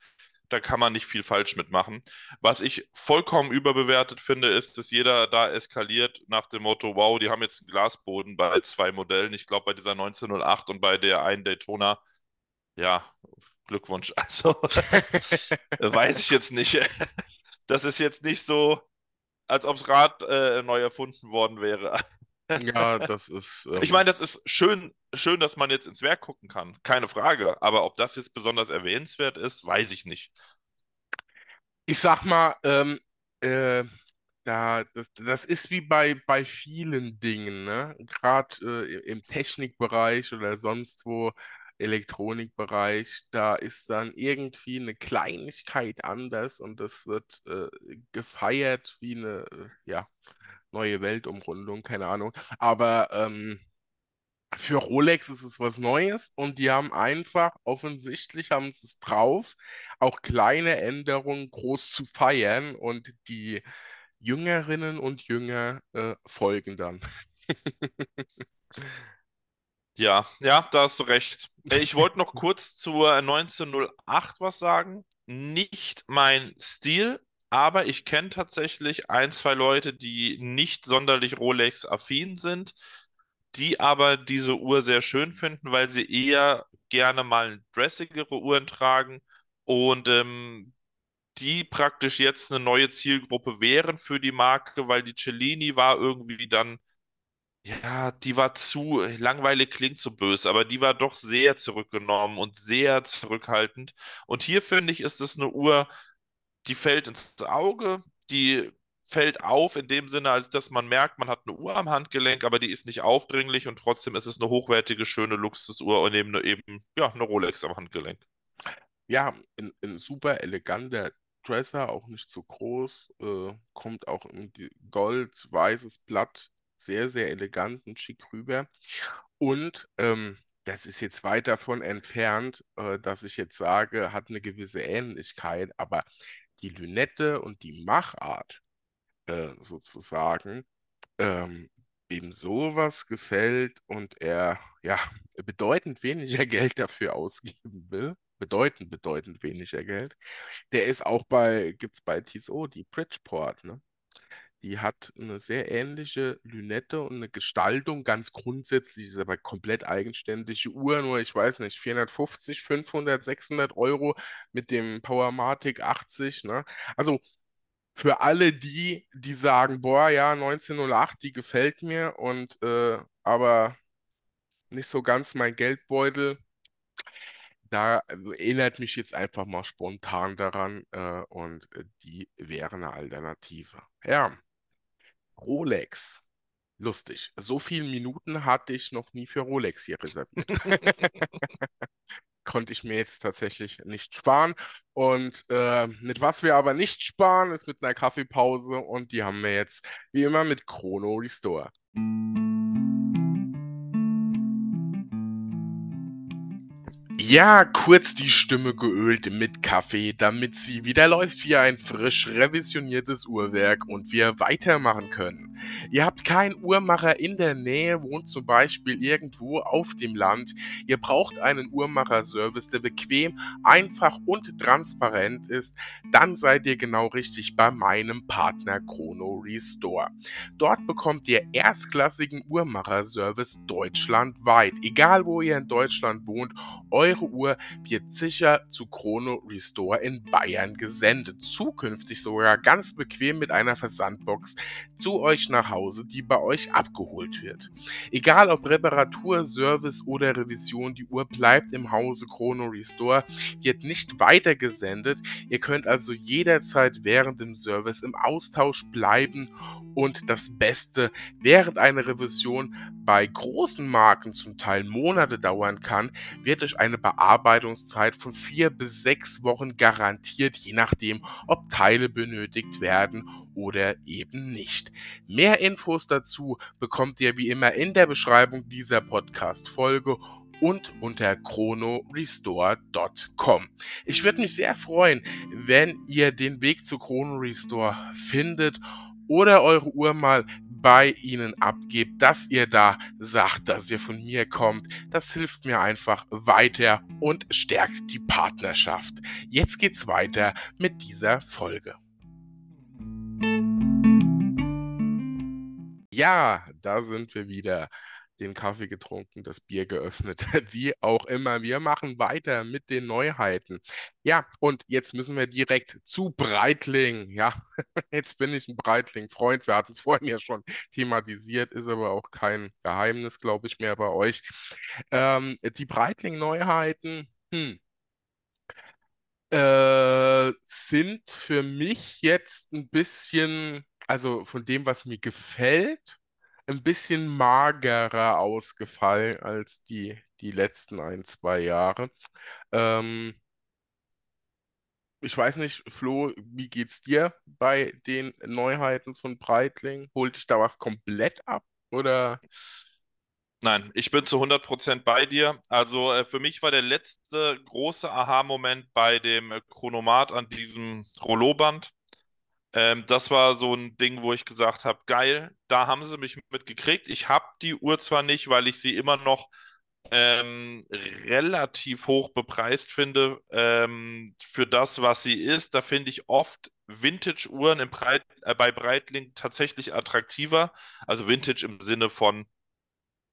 da kann man nicht viel falsch mitmachen. Was ich vollkommen überbewertet finde, ist, dass jeder da eskaliert nach dem Motto, wow, die haben jetzt einen Glasboden bei zwei Modellen. Ich glaube, bei dieser 1908 und bei der einen Daytona. Ja, Glückwunsch. Also, weiß ich jetzt nicht. Das ist jetzt nicht so, als ob das Rad äh, neu erfunden worden wäre. Ja, das ist. Ähm... Ich meine, das ist schön, schön, dass man jetzt ins Werk gucken kann. Keine Frage. Aber ob das jetzt besonders erwähnenswert ist, weiß ich nicht. Ich sag mal, ähm, äh, ja, das, das ist wie bei, bei vielen Dingen, ne? Gerade äh, im Technikbereich oder sonst wo, Elektronikbereich, da ist dann irgendwie eine Kleinigkeit anders und das wird äh, gefeiert wie eine, äh, ja, neue Weltumrundung, keine Ahnung. Aber ähm, für Rolex ist es was Neues und die haben einfach, offensichtlich haben sie es drauf, auch kleine Änderungen groß zu feiern und die Jüngerinnen und Jünger äh, folgen dann. Ja, ja, da hast du recht. Äh, ich wollte noch kurz zur 1908 was sagen. Nicht mein Stil, aber ich kenne tatsächlich ein, zwei Leute, die nicht sonderlich Rolex-affin sind, die aber diese Uhr sehr schön finden, weil sie eher gerne mal dressigere Uhren tragen und ähm, die praktisch jetzt eine neue Zielgruppe wären für die Marke, weil die Cellini war irgendwie dann, ja, die war zu, langweilig klingt so böse, aber die war doch sehr zurückgenommen und sehr zurückhaltend. Und hier finde ich, ist es eine Uhr, die fällt ins Auge, die fällt auf in dem Sinne, als dass man merkt, man hat eine Uhr am Handgelenk, aber die ist nicht aufdringlich und trotzdem ist es eine hochwertige, schöne Luxusuhr und eben, eine, eben ja, eine Rolex am Handgelenk. Ja, ein, ein super eleganter Dresser, auch nicht zu groß, äh, kommt auch in Gold, weißes Blatt, sehr, sehr elegant und schick rüber. Und ähm, das ist jetzt weit davon entfernt, äh, dass ich jetzt sage, hat eine gewisse Ähnlichkeit, aber die Lünette und die Machart äh, sozusagen ähm, ihm sowas gefällt und er ja bedeutend weniger Geld dafür ausgeben will, bedeutend, bedeutend weniger Geld, der ist auch bei, gibt es bei TSO, die Bridgeport, ne? Die hat eine sehr ähnliche Lünette und eine Gestaltung, ganz grundsätzlich, ist aber komplett eigenständige Uhr, nur ich weiß nicht, 450, 500, 600 Euro mit dem Powermatic 80, ne? Also für alle die, die sagen, boah, ja, 1908, die gefällt mir und äh, aber nicht so ganz mein Geldbeutel, da erinnert mich jetzt einfach mal spontan daran äh, und äh, die wäre eine Alternative. Ja. Rolex. Lustig. So viele Minuten hatte ich noch nie für Rolex hier reserviert. Konnte ich mir jetzt tatsächlich nicht sparen. Und äh, mit was wir aber nicht sparen, ist mit einer Kaffeepause. Und die haben wir jetzt wie immer mit Chrono Restore. Ja, kurz die Stimme geölt mit Kaffee, damit sie wieder läuft wie ein frisch revisioniertes Uhrwerk und wir weitermachen können. Ihr habt keinen Uhrmacher in der Nähe, wohnt zum Beispiel irgendwo auf dem Land. Ihr braucht einen Uhrmacherservice, der bequem, einfach und transparent ist. Dann seid ihr genau richtig bei meinem Partner Chrono Restore. Dort bekommt ihr erstklassigen Uhrmacherservice deutschlandweit. Egal wo ihr in Deutschland wohnt, eure eure Uhr wird sicher zu Chrono Restore in Bayern gesendet. Zukünftig sogar ganz bequem mit einer Versandbox zu euch nach Hause, die bei euch abgeholt wird. Egal ob Reparatur, Service oder Revision, die Uhr bleibt im Hause Chrono Restore, wird nicht weitergesendet. Ihr könnt also jederzeit während dem Service im Austausch bleiben und das Beste, während eine Revision bei großen Marken zum Teil Monate dauern kann, wird euch eine Bearbeitungszeit von vier bis sechs Wochen garantiert, je nachdem, ob Teile benötigt werden oder eben nicht. Mehr Infos dazu bekommt ihr wie immer in der Beschreibung dieser Podcast-Folge und unter chronorestore.com. Ich würde mich sehr freuen, wenn ihr den Weg zu Chrono Restore findet oder eure Uhr mal bei Ihnen abgebt, dass ihr da sagt, dass ihr von mir kommt. Das hilft mir einfach weiter und stärkt die Partnerschaft. Jetzt geht's weiter mit dieser Folge. Ja, da sind wir wieder den Kaffee getrunken, das Bier geöffnet, wie auch immer. Wir machen weiter mit den Neuheiten. Ja, und jetzt müssen wir direkt zu Breitling. Ja, jetzt bin ich ein Breitling-Freund. Wir hatten es vorhin ja schon thematisiert, ist aber auch kein Geheimnis, glaube ich, mehr bei euch. Ähm, die Breitling-Neuheiten, hm, äh, sind für mich jetzt ein bisschen, also von dem, was mir gefällt, ein bisschen magerer ausgefallen als die, die letzten ein, zwei Jahre. Ähm, ich weiß nicht, Flo, wie geht's dir bei den Neuheiten von Breitling? Holt dich da was komplett ab oder? Nein, ich bin zu 100% bei dir. Also äh, für mich war der letzte große Aha-Moment bei dem Chronomat an diesem Rollo-Band. Ähm, das war so ein Ding, wo ich gesagt habe, geil, da haben sie mich mitgekriegt. Ich habe die Uhr zwar nicht, weil ich sie immer noch ähm, relativ hoch bepreist finde ähm, für das, was sie ist. Da finde ich oft Vintage-Uhren Breit, äh, bei Breitling tatsächlich attraktiver. Also Vintage im Sinne von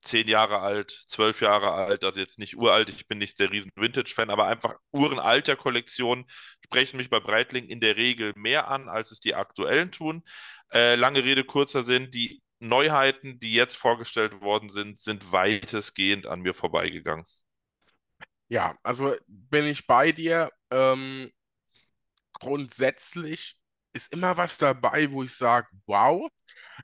zehn Jahre alt, zwölf Jahre alt, also jetzt nicht uralt, ich bin nicht der riesen Vintage-Fan, aber einfach Uhren alter Kollektionen sprechen mich bei Breitling in der Regel mehr an, als es die aktuellen tun. Äh, lange Rede, kurzer Sinn, die Neuheiten, die jetzt vorgestellt worden sind, sind weitestgehend an mir vorbeigegangen. Ja, also bin ich bei dir. Ähm, grundsätzlich ist immer was dabei, wo ich sage, wow,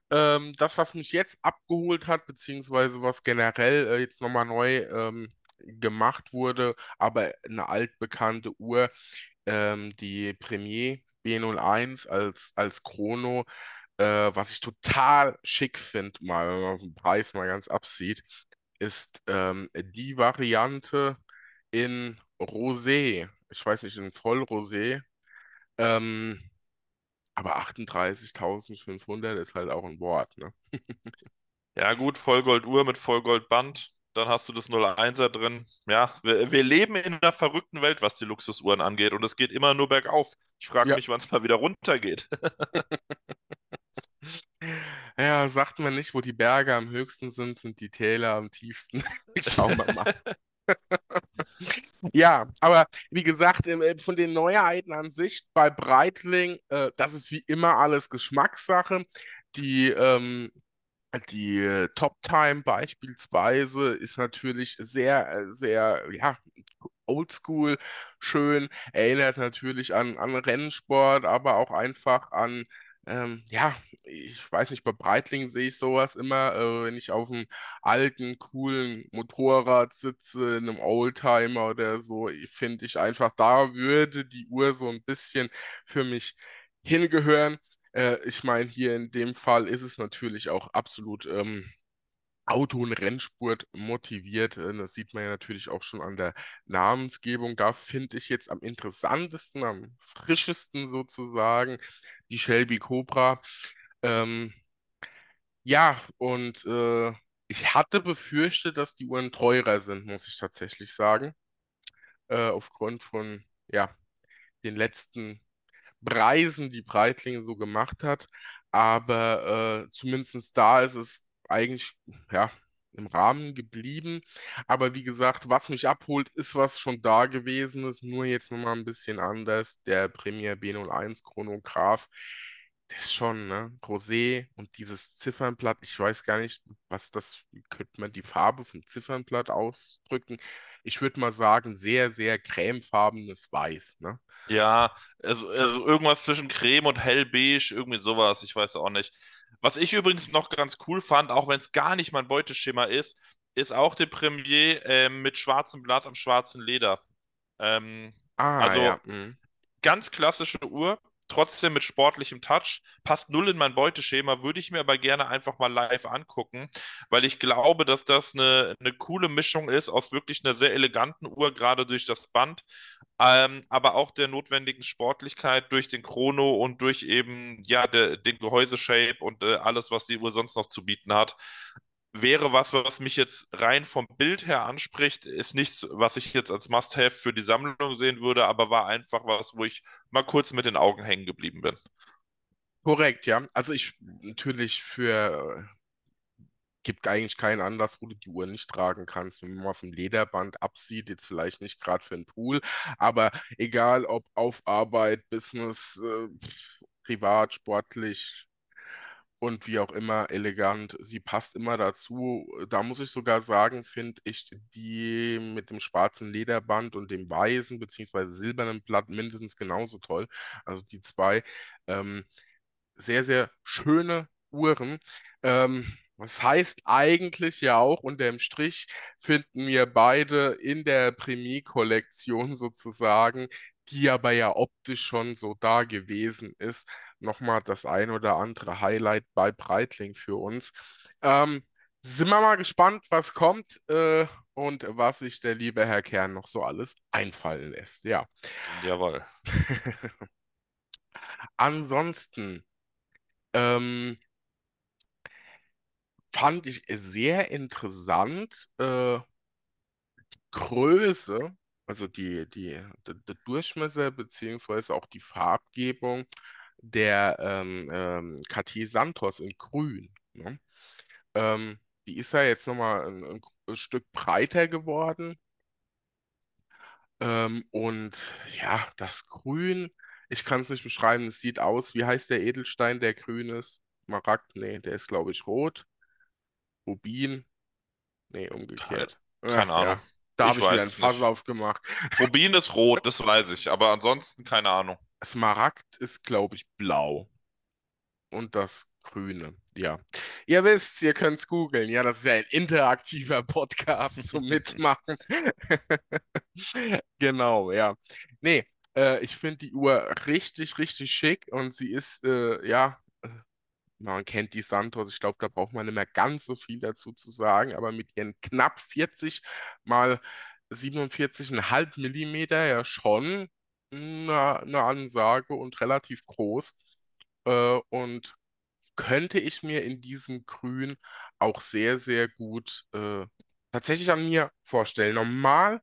ähm, das, was mich jetzt abgeholt hat, beziehungsweise was generell äh, jetzt nochmal neu ähm, gemacht wurde, aber eine altbekannte Uhr, ähm, die Premier B01 als, als Chrono, äh, was ich total schick finde, mal wenn man den Preis mal ganz absieht, ist ähm, die Variante in Rosé. Ich weiß nicht, in Vollrosé. Ähm, aber 38.500 ist halt auch ein Wort, ne? Ja, gut, Vollgolduhr mit Vollgoldband. Dann hast du das 01er drin. Ja, wir, wir leben in einer verrückten Welt, was die Luxusuhren angeht. Und es geht immer nur bergauf. Ich frage Ja. mich, wann es mal wieder runtergeht. Ja, sagt man nicht, wo die Berge am höchsten sind, sind die Täler am tiefsten. Schauen wir mal. Ja, aber wie gesagt, äh, von den Neuheiten an sich bei Breitling, äh, das ist wie immer alles Geschmackssache. Die, ähm, die äh, Top Time beispielsweise ist natürlich sehr, äh, sehr, ja, oldschool, schön, erinnert natürlich an, an Rennsport, aber auch einfach an, ähm, ja, ich weiß nicht, bei Breitling sehe ich sowas immer, äh, wenn ich auf einem alten, coolen Motorrad sitze, in einem Oldtimer oder so, finde ich einfach, da würde die Uhr so ein bisschen für mich hingehören. Äh, ich meine, hier in dem Fall ist es natürlich auch absolut ähm, Auto- und Rennsport motiviert. Äh, Das sieht man ja natürlich auch schon an der Namensgebung. Da finde ich jetzt am interessantesten, am frischesten sozusagen die Shelby Cobra. Ähm, ja, und äh, ich hatte befürchtet, dass die Uhren teurer sind, muss ich tatsächlich sagen. Äh, aufgrund von, ja, den letzten Preisen, die Breitling so gemacht hat. Aber äh, zumindest da ist es eigentlich ja, im Rahmen geblieben. Aber wie gesagt, was mich abholt, ist was schon da gewesen ist, nur jetzt nochmal ein bisschen anders. Der Premier B01 Chronograph, das ist schon, ne? Rosé und dieses Ziffernblatt, ich weiß gar nicht, was das, könnte man die Farbe vom Ziffernblatt ausdrücken? Ich würde mal sagen, sehr, sehr cremefarbenes Weiß, ne? Ja, also, also irgendwas zwischen Creme und hellbeige, irgendwie sowas, ich weiß auch nicht. Was ich übrigens noch ganz cool fand, auch wenn es gar nicht mein Beuteschema ist, ist auch der Premier ähm, mit schwarzem Blatt am schwarzen Leder. Ähm, Ah, also ja. mm. ganz klassische Uhr, trotzdem mit sportlichem Touch, passt null in mein Beuteschema, würde ich mir aber gerne einfach mal live angucken, weil ich glaube, dass das eine, eine coole Mischung ist aus wirklich einer sehr eleganten Uhr, gerade durch das Band, ähm, aber auch der notwendigen Sportlichkeit durch den Chrono und durch eben ja der, den Gehäuseshape und äh, alles, was die Uhr sonst noch zu bieten hat wäre was, was mich jetzt rein vom Bild her anspricht, ist nichts, was ich jetzt als Must-Have für die Sammlung sehen würde, aber war einfach was, wo ich mal kurz mit den Augen hängen geblieben bin. Korrekt, ja. Also ich natürlich für gibt eigentlich keinen Anlass, wo du die Uhr nicht tragen kannst. Wenn man mal vom Lederband absieht, jetzt vielleicht nicht gerade für einen Pool, aber egal ob auf Arbeit, Business, äh, privat, sportlich, und wie auch immer elegant. Sie passt immer dazu. Da muss ich sogar sagen, finde ich die mit dem schwarzen Lederband und dem weißen bzw. silbernen Blatt mindestens genauso toll. Also die zwei ähm, sehr, sehr schöne Uhren. Ähm, das heißt eigentlich ja auch, unterm Strich finden wir beide in der Premier-Kollektion sozusagen, die aber ja optisch schon so da gewesen ist, nochmal das ein oder andere Highlight bei Breitling für uns. Ähm, sind wir mal gespannt, was kommt äh, und was sich der liebe Herr Kern noch so alles einfallen lässt. Ja. Jawohl. Ansonsten ähm, fand ich sehr interessant äh, die Größe, also die, die, der, Durchmesser beziehungsweise auch die Farbgebung der ähm, ähm, Cartier Santos in Grün. Ne? Ähm, die ist ja jetzt nochmal ein, ein Stück breiter geworden. Ähm, und ja, das Grün, ich kann es nicht beschreiben, es sieht aus, wie heißt der Edelstein, der grün ist? Maragd? Nee, der ist, glaube ich, rot. Rubin? Nee, umgekehrt. Keine Ach, Ahnung. Ja. Da habe ich wieder ein Fass aufgemacht. Rubin ist rot, das weiß ich, aber ansonsten keine Ahnung. Smaragd ist, glaube ich, blau. Und das Grüne, ja. Ihr wisst, ihr könnt es googeln. Ja, das ist ja ein interaktiver Podcast zum Mitmachen. genau, ja. Nee, äh, ich finde die Uhr richtig, richtig schick und sie ist, äh, ja, äh, man kennt die Santos, ich glaube, da braucht man nicht mehr ganz so viel dazu zu sagen, aber mit ihren knapp 40 mal 47,5 Millimeter ja schon eine, eine Ansage und relativ groß. Äh, und könnte ich mir in diesem Grün auch sehr, sehr gut äh, tatsächlich an mir vorstellen. Normal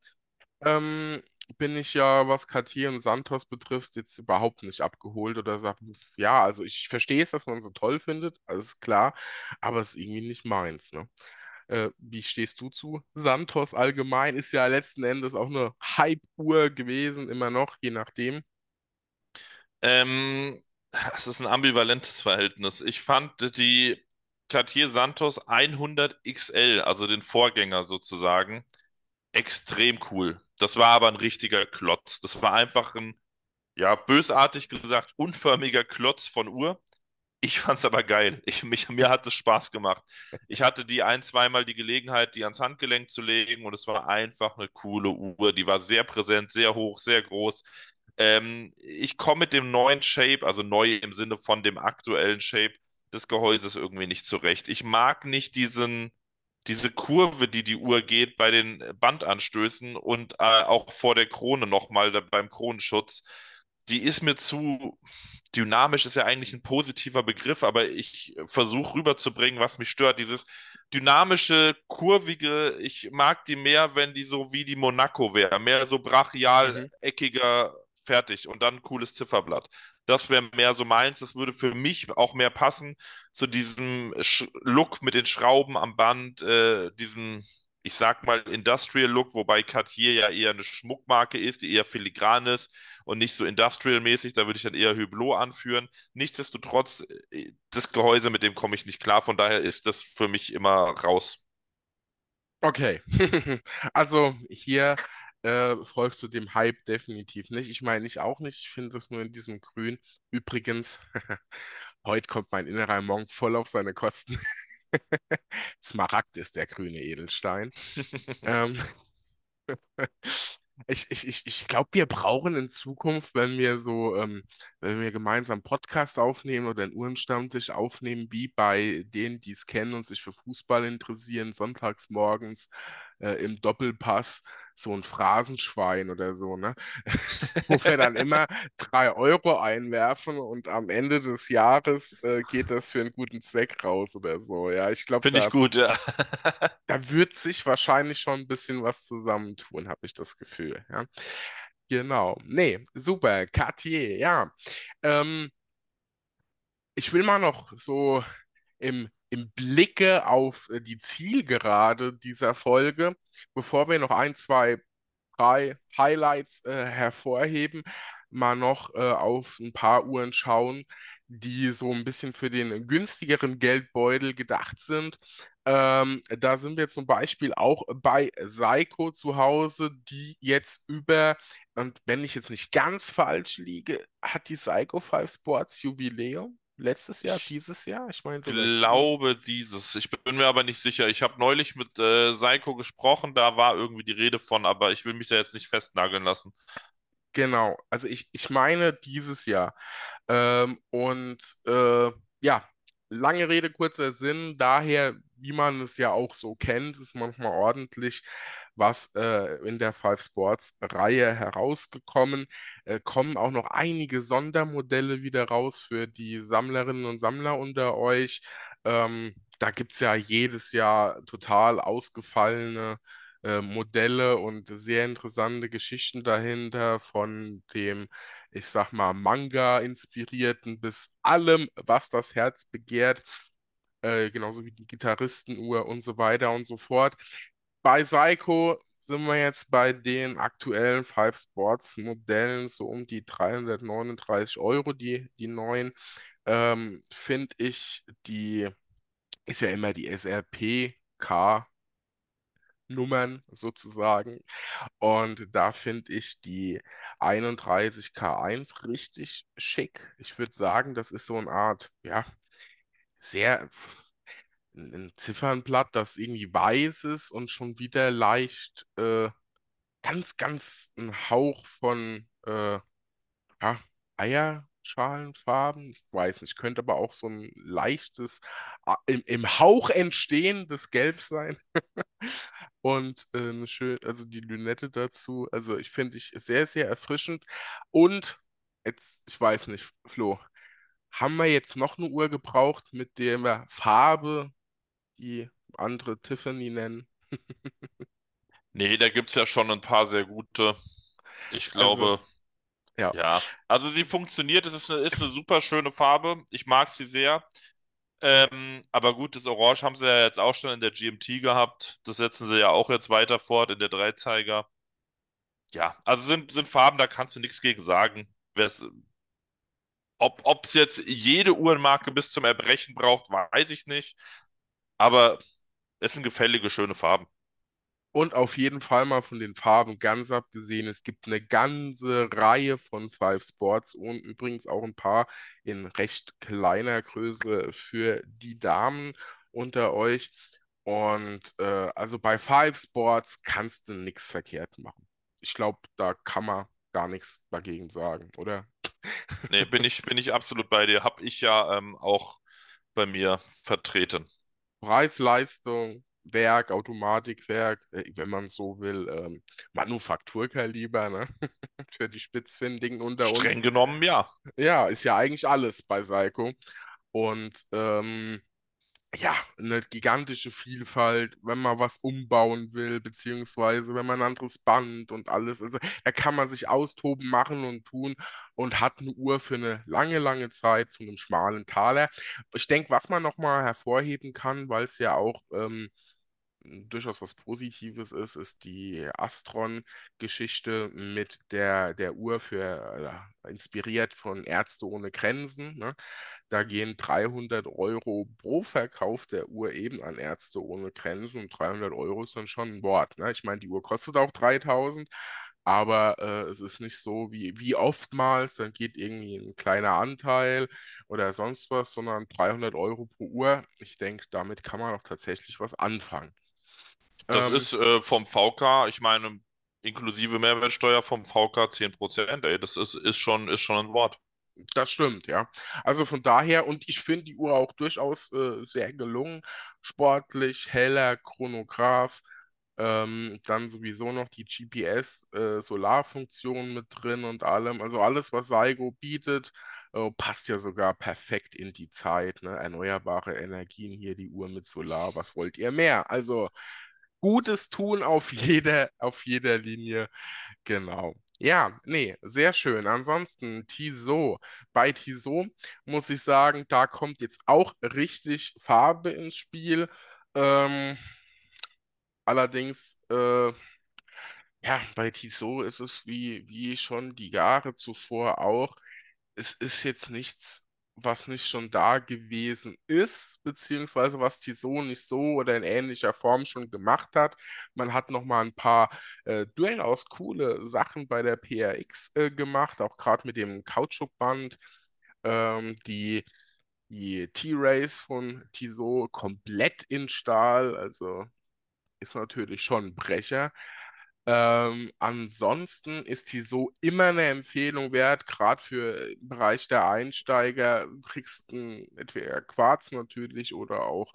ähm, bin ich ja, was Cartier und Santos betrifft, jetzt überhaupt nicht abgeholt oder sage, ja, also ich verstehe es, dass man so toll findet, alles klar, aber es ist irgendwie nicht meins, ne? Äh, wie stehst du zu? Santos allgemein ist ja letzten Endes auch eine Hype-Uhr gewesen, immer noch, je nachdem. Ähm, es ist ein ambivalentes Verhältnis. Ich fand die Cartier Santos 100 XL, also den Vorgänger sozusagen, extrem cool. Das war aber ein richtiger Klotz. Das war einfach ein, ja, bösartig gesagt, unförmiger Klotz von Uhr. Ich fand es aber geil. Ich, mich, mir hat es Spaß gemacht. Ich hatte die ein, zweimal die Gelegenheit, die ans Handgelenk zu legen und es war einfach eine coole Uhr. Die war sehr präsent, sehr hoch, sehr groß. Ähm, ich komme mit dem neuen Shape, also neu im Sinne von dem aktuellen Shape des Gehäuses irgendwie nicht zurecht. Ich mag nicht diesen, diese Kurve, die die Uhr geht bei den Bandanstößen und äh, auch vor der Krone nochmal beim Kronenschutz die ist mir zu dynamisch, ist ja eigentlich ein positiver Begriff, aber ich versuche rüberzubringen, was mich stört. Dieses dynamische, kurvige, ich mag die mehr, wenn die so wie die Monaco wäre, mehr so brachial, mhm. eckiger, fertig und dann ein cooles Zifferblatt. Das wäre mehr so meins. Das würde für mich auch mehr passen zu diesem Look mit den Schrauben am Band, äh, diesem ich sag mal, Industrial Look, wobei Cartier ja eher eine Schmuckmarke ist, die eher filigran ist und nicht so Industrial-mäßig. Da würde ich dann eher Hublot anführen. Nichtsdestotrotz, äh, das Gehäuse, mit dem komme ich nicht klar. Von daher ist das für mich immer raus. Okay. also hier äh, folgst du dem Hype definitiv nicht. Ich meine, ich auch nicht. Ich finde das nur in diesem Grün. Übrigens, heute kommt mein innerer Monk voll auf seine Kosten. Smaragd ist der grüne Edelstein. ähm, Ich, ich, ich, glaube, wir brauchen in Zukunft, wenn wir so, ähm, wenn wir gemeinsam Podcast aufnehmen oder einen Uhrenstammtisch aufnehmen, wie bei denen, die es kennen und sich für Fußball interessieren, sonntags morgens äh, im Doppelpass, so ein Phrasenschwein oder so, ne? Wo wir dann immer drei Euro einwerfen und am Ende des Jahres äh, geht das für einen guten Zweck raus oder so. Ja, ich glaube, Finde ich da, gut, ja. da wird sich wahrscheinlich schon ein bisschen was zusammentun, habe ich das Gefühl. Ja, genau. Nee, super. Cartier, ja. Ähm, ich will mal noch so im, im Blicke auf äh, die Zielgerade dieser Folge, bevor wir noch ein, zwei, drei Highlights äh, hervorheben, mal noch äh, auf ein paar Uhren schauen, die so ein bisschen für den günstigeren Geldbeutel gedacht sind. Ähm, da sind wir zum Beispiel auch bei Seiko zu Hause, die jetzt über, und wenn ich jetzt nicht ganz falsch liege, hat die Seiko 5 Sports Jubiläum? Letztes Jahr, dieses Jahr? Ich meine dieses. glaube dieses. Ich bin mir aber nicht sicher. Ich habe neulich mit äh, Seiko gesprochen, da war irgendwie die Rede von, aber ich will mich da jetzt nicht festnageln lassen. Genau, also ich, ich meine dieses Jahr. Ähm, und äh, ja, lange Rede, kurzer Sinn. Daher, wie man es ja auch so kennt, ist manchmal ordentlich was äh, in der Five Sports Reihe herausgekommen. Äh, kommen auch noch einige Sondermodelle wieder raus für die Sammlerinnen und Sammler unter euch. Ähm, da gibt es ja jedes Jahr total ausgefallene äh, Modelle und sehr interessante Geschichten dahinter, von dem, ich sag mal, Manga-inspirierten bis allem, was das Herz begehrt, äh, genauso wie die Gitarristenuhr und so weiter und so fort. Bei Seiko sind wir jetzt bei den aktuellen Five Sports Modellen so um die 339 Euro, die, die neuen. Ähm, finde ich, die ist ja immer die SRP K Nummern sozusagen. Und da finde ich die 31K1 richtig schick. Ich würde sagen, das ist so eine Art, ja, sehr ein Ziffernblatt, das irgendwie weiß ist und schon wieder leicht äh, ganz, ganz ein Hauch von äh, ja, Eierschalenfarben. Ich weiß nicht, könnte aber auch so ein leichtes, ah, im, im Hauch entstehendes Gelb sein. Und äh, eine schön, also die Lünette dazu. Also ich finde ich sehr, sehr erfrischend. Und jetzt, ich weiß nicht, Flo, haben wir jetzt noch eine Uhr gebraucht mit der Farbe, die andere Tiffany nennen? Nee, da gibt es ja schon ein paar sehr gute. Ich Also, glaube, ja. ja. Also sie funktioniert, es ist eine, ist eine super schöne Farbe. Ich mag sie sehr. Ähm, aber gut, das Orange haben sie ja jetzt auch schon in der GMT gehabt. Das setzen sie ja auch jetzt weiter fort in der Dreizeiger. Ja, also sind, sind Farben, da kannst du nichts gegen sagen. Wer's, ob es jetzt jede Uhrenmarke bis zum Erbrechen braucht, weiß ich nicht. Aber es sind gefällige, schöne Farben. Und auf jeden Fall mal von den Farben ganz abgesehen, es gibt eine ganze Reihe von Five Sports und übrigens auch ein paar in recht kleiner Größe für die Damen unter euch. Und äh, also bei Five Sports kannst du nichts verkehrt machen. Ich glaube, da kann man gar nichts dagegen sagen, oder? Nee, bin ich, bin ich absolut bei dir. Hab ich ja ähm, auch bei mir vertreten. Preis-Leistung, Werk, Automatikwerk, äh, wenn man so will, ähm, Manufakturkaliber, ne? Für die Spitzfindigen unter uns. Streng genommen, ja. Ja, ist ja eigentlich alles bei Seiko. Und ähm, ja, eine gigantische Vielfalt, wenn man was umbauen will, beziehungsweise wenn man ein anderes Band und alles. Also da kann man sich austoben, machen und tun und hat eine Uhr für eine lange, lange Zeit zu einem schmalen Taler. Ich denke, was man nochmal hervorheben kann, weil es ja auch ähm, durchaus was Positives ist, ist die Astron-Geschichte mit der, der Uhr für, äh, inspiriert von Ärzte ohne Grenzen. Ne? Da gehen 300 Euro pro Verkauf der Uhr eben an Ärzte ohne Grenzen und 300 Euro ist dann schon ein Wort. Ne? Ich meine, die Uhr kostet auch 3000, aber äh, es ist nicht so wie, wie oftmals, dann geht irgendwie ein kleiner Anteil oder sonst was, sondern 300 Euro pro Uhr. Ich denke, damit kann man auch tatsächlich was anfangen. Das Ähm, ist äh, vom VK, ich meine, Inklusive Mehrwertsteuer vom VK 10%, ey, das ist, ist schon, ist schon ein Wort. Das stimmt, ja. Also von daher, und ich finde die Uhr auch durchaus äh, sehr gelungen. Sportlich, heller Chronograph, ähm, dann sowieso noch die GPS-Solarfunktion mit drin und allem. Also alles, was Saigo bietet, äh, passt ja sogar perfekt in die Zeit. Ne? Erneuerbare Energien hier, die Uhr mit Solar. Was wollt ihr mehr? Also Gutes tun auf jeder, auf jeder Linie. Genau. Ja, nee, sehr schön. Ansonsten Tissot. Bei Tissot muss ich sagen, da kommt jetzt auch richtig Farbe ins Spiel. Ähm, allerdings, äh, ja, bei Tissot ist es wie, wie schon die Jahre zuvor auch. Es ist jetzt nichts, was nicht schon da gewesen ist, beziehungsweise was Tissot nicht so oder in ähnlicher Form schon gemacht hat. Man hat noch mal ein paar äh, durchaus coole Sachen bei der PRX äh, gemacht, auch gerade mit dem Kautschukband. Ähm, die die T-Race von Tissot komplett in Stahl, also ist natürlich schon ein Brecher. Ähm, ansonsten ist die so immer eine Empfehlung wert, gerade für den Bereich der Einsteiger. Du kriegst ein, entweder Quarz natürlich oder auch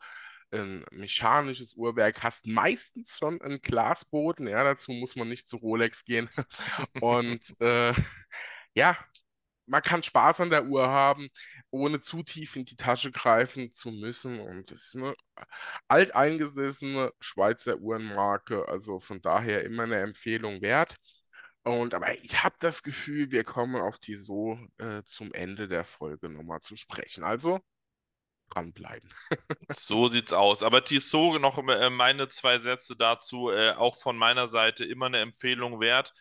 ein mechanisches Uhrwerk, hast meistens schon einen Glasboden, ja, dazu muss man nicht zu Rolex gehen. Und äh, ja, man kann Spaß an der Uhr haben, ohne zu tief in die Tasche greifen zu müssen. Und das ist eine alteingesessene Schweizer Uhrenmarke, also von daher immer eine Empfehlung wert. Und aber ich habe das Gefühl, wir kommen auf die so äh, zum Ende der Folge nochmal zu sprechen. Also dranbleiben. So sieht's aus. Aber Tissot, noch äh, meine zwei Sätze dazu, äh, auch von meiner Seite immer eine Empfehlung wert.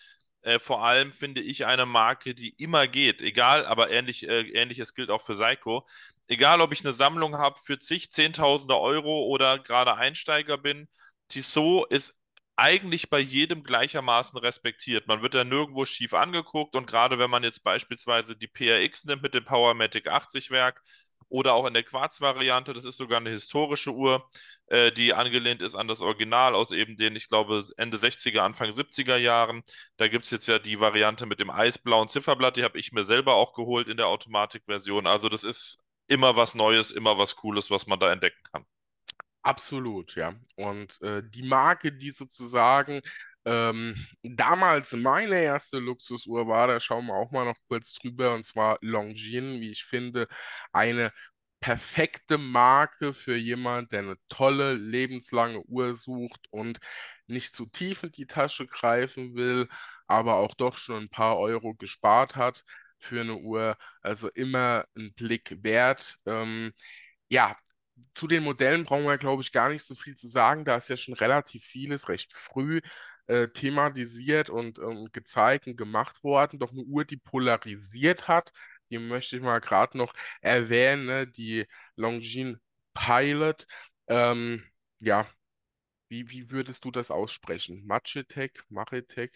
Äh, vor allem finde ich eine Marke, die immer geht, egal, aber ähnlich, äh, ähnliches gilt auch für Seiko. Egal, ob ich eine Sammlung habe für zig, zehntausende Euro oder gerade Einsteiger bin, Tissot ist eigentlich bei jedem gleichermaßen respektiert. Man wird da nirgendwo schief angeguckt und gerade wenn man jetzt beispielsweise die PRX nimmt mit dem Powermatic 80 Werk, oder auch in der Quarz-Variante. Das ist sogar eine historische Uhr, äh, die angelehnt ist an das Original aus eben den, ich glaube, Ende 60er, Anfang 70er Jahren. Da gibt es jetzt ja die Variante mit dem eisblauen Zifferblatt, die habe ich mir selber auch geholt in der Automatikversion. Also das ist immer was Neues, immer was Cooles, was man da entdecken kann. Absolut, ja. Und äh, die Marke, die sozusagen ähm, damals meine erste Luxusuhr war, da schauen wir auch mal noch kurz drüber, und zwar Longines, wie ich finde, eine perfekte Marke für jemand, der eine tolle, lebenslange Uhr sucht und nicht zu tief in die Tasche greifen will, aber auch doch schon ein paar Euro gespart hat für eine Uhr. Also immer ein Blick wert. Ähm, ja, zu den Modellen brauchen wir, glaube ich, gar nicht so viel zu sagen. Da ist ja schon relativ vieles recht früh äh, thematisiert und ähm, gezeigt und gemacht worden. Doch eine Uhr, die polarisiert hat, die möchte ich mal gerade noch erwähnen, ne? die Longines Pilot. Ähm, ja, wie, wie würdest du das aussprechen? Machitech, Machitech?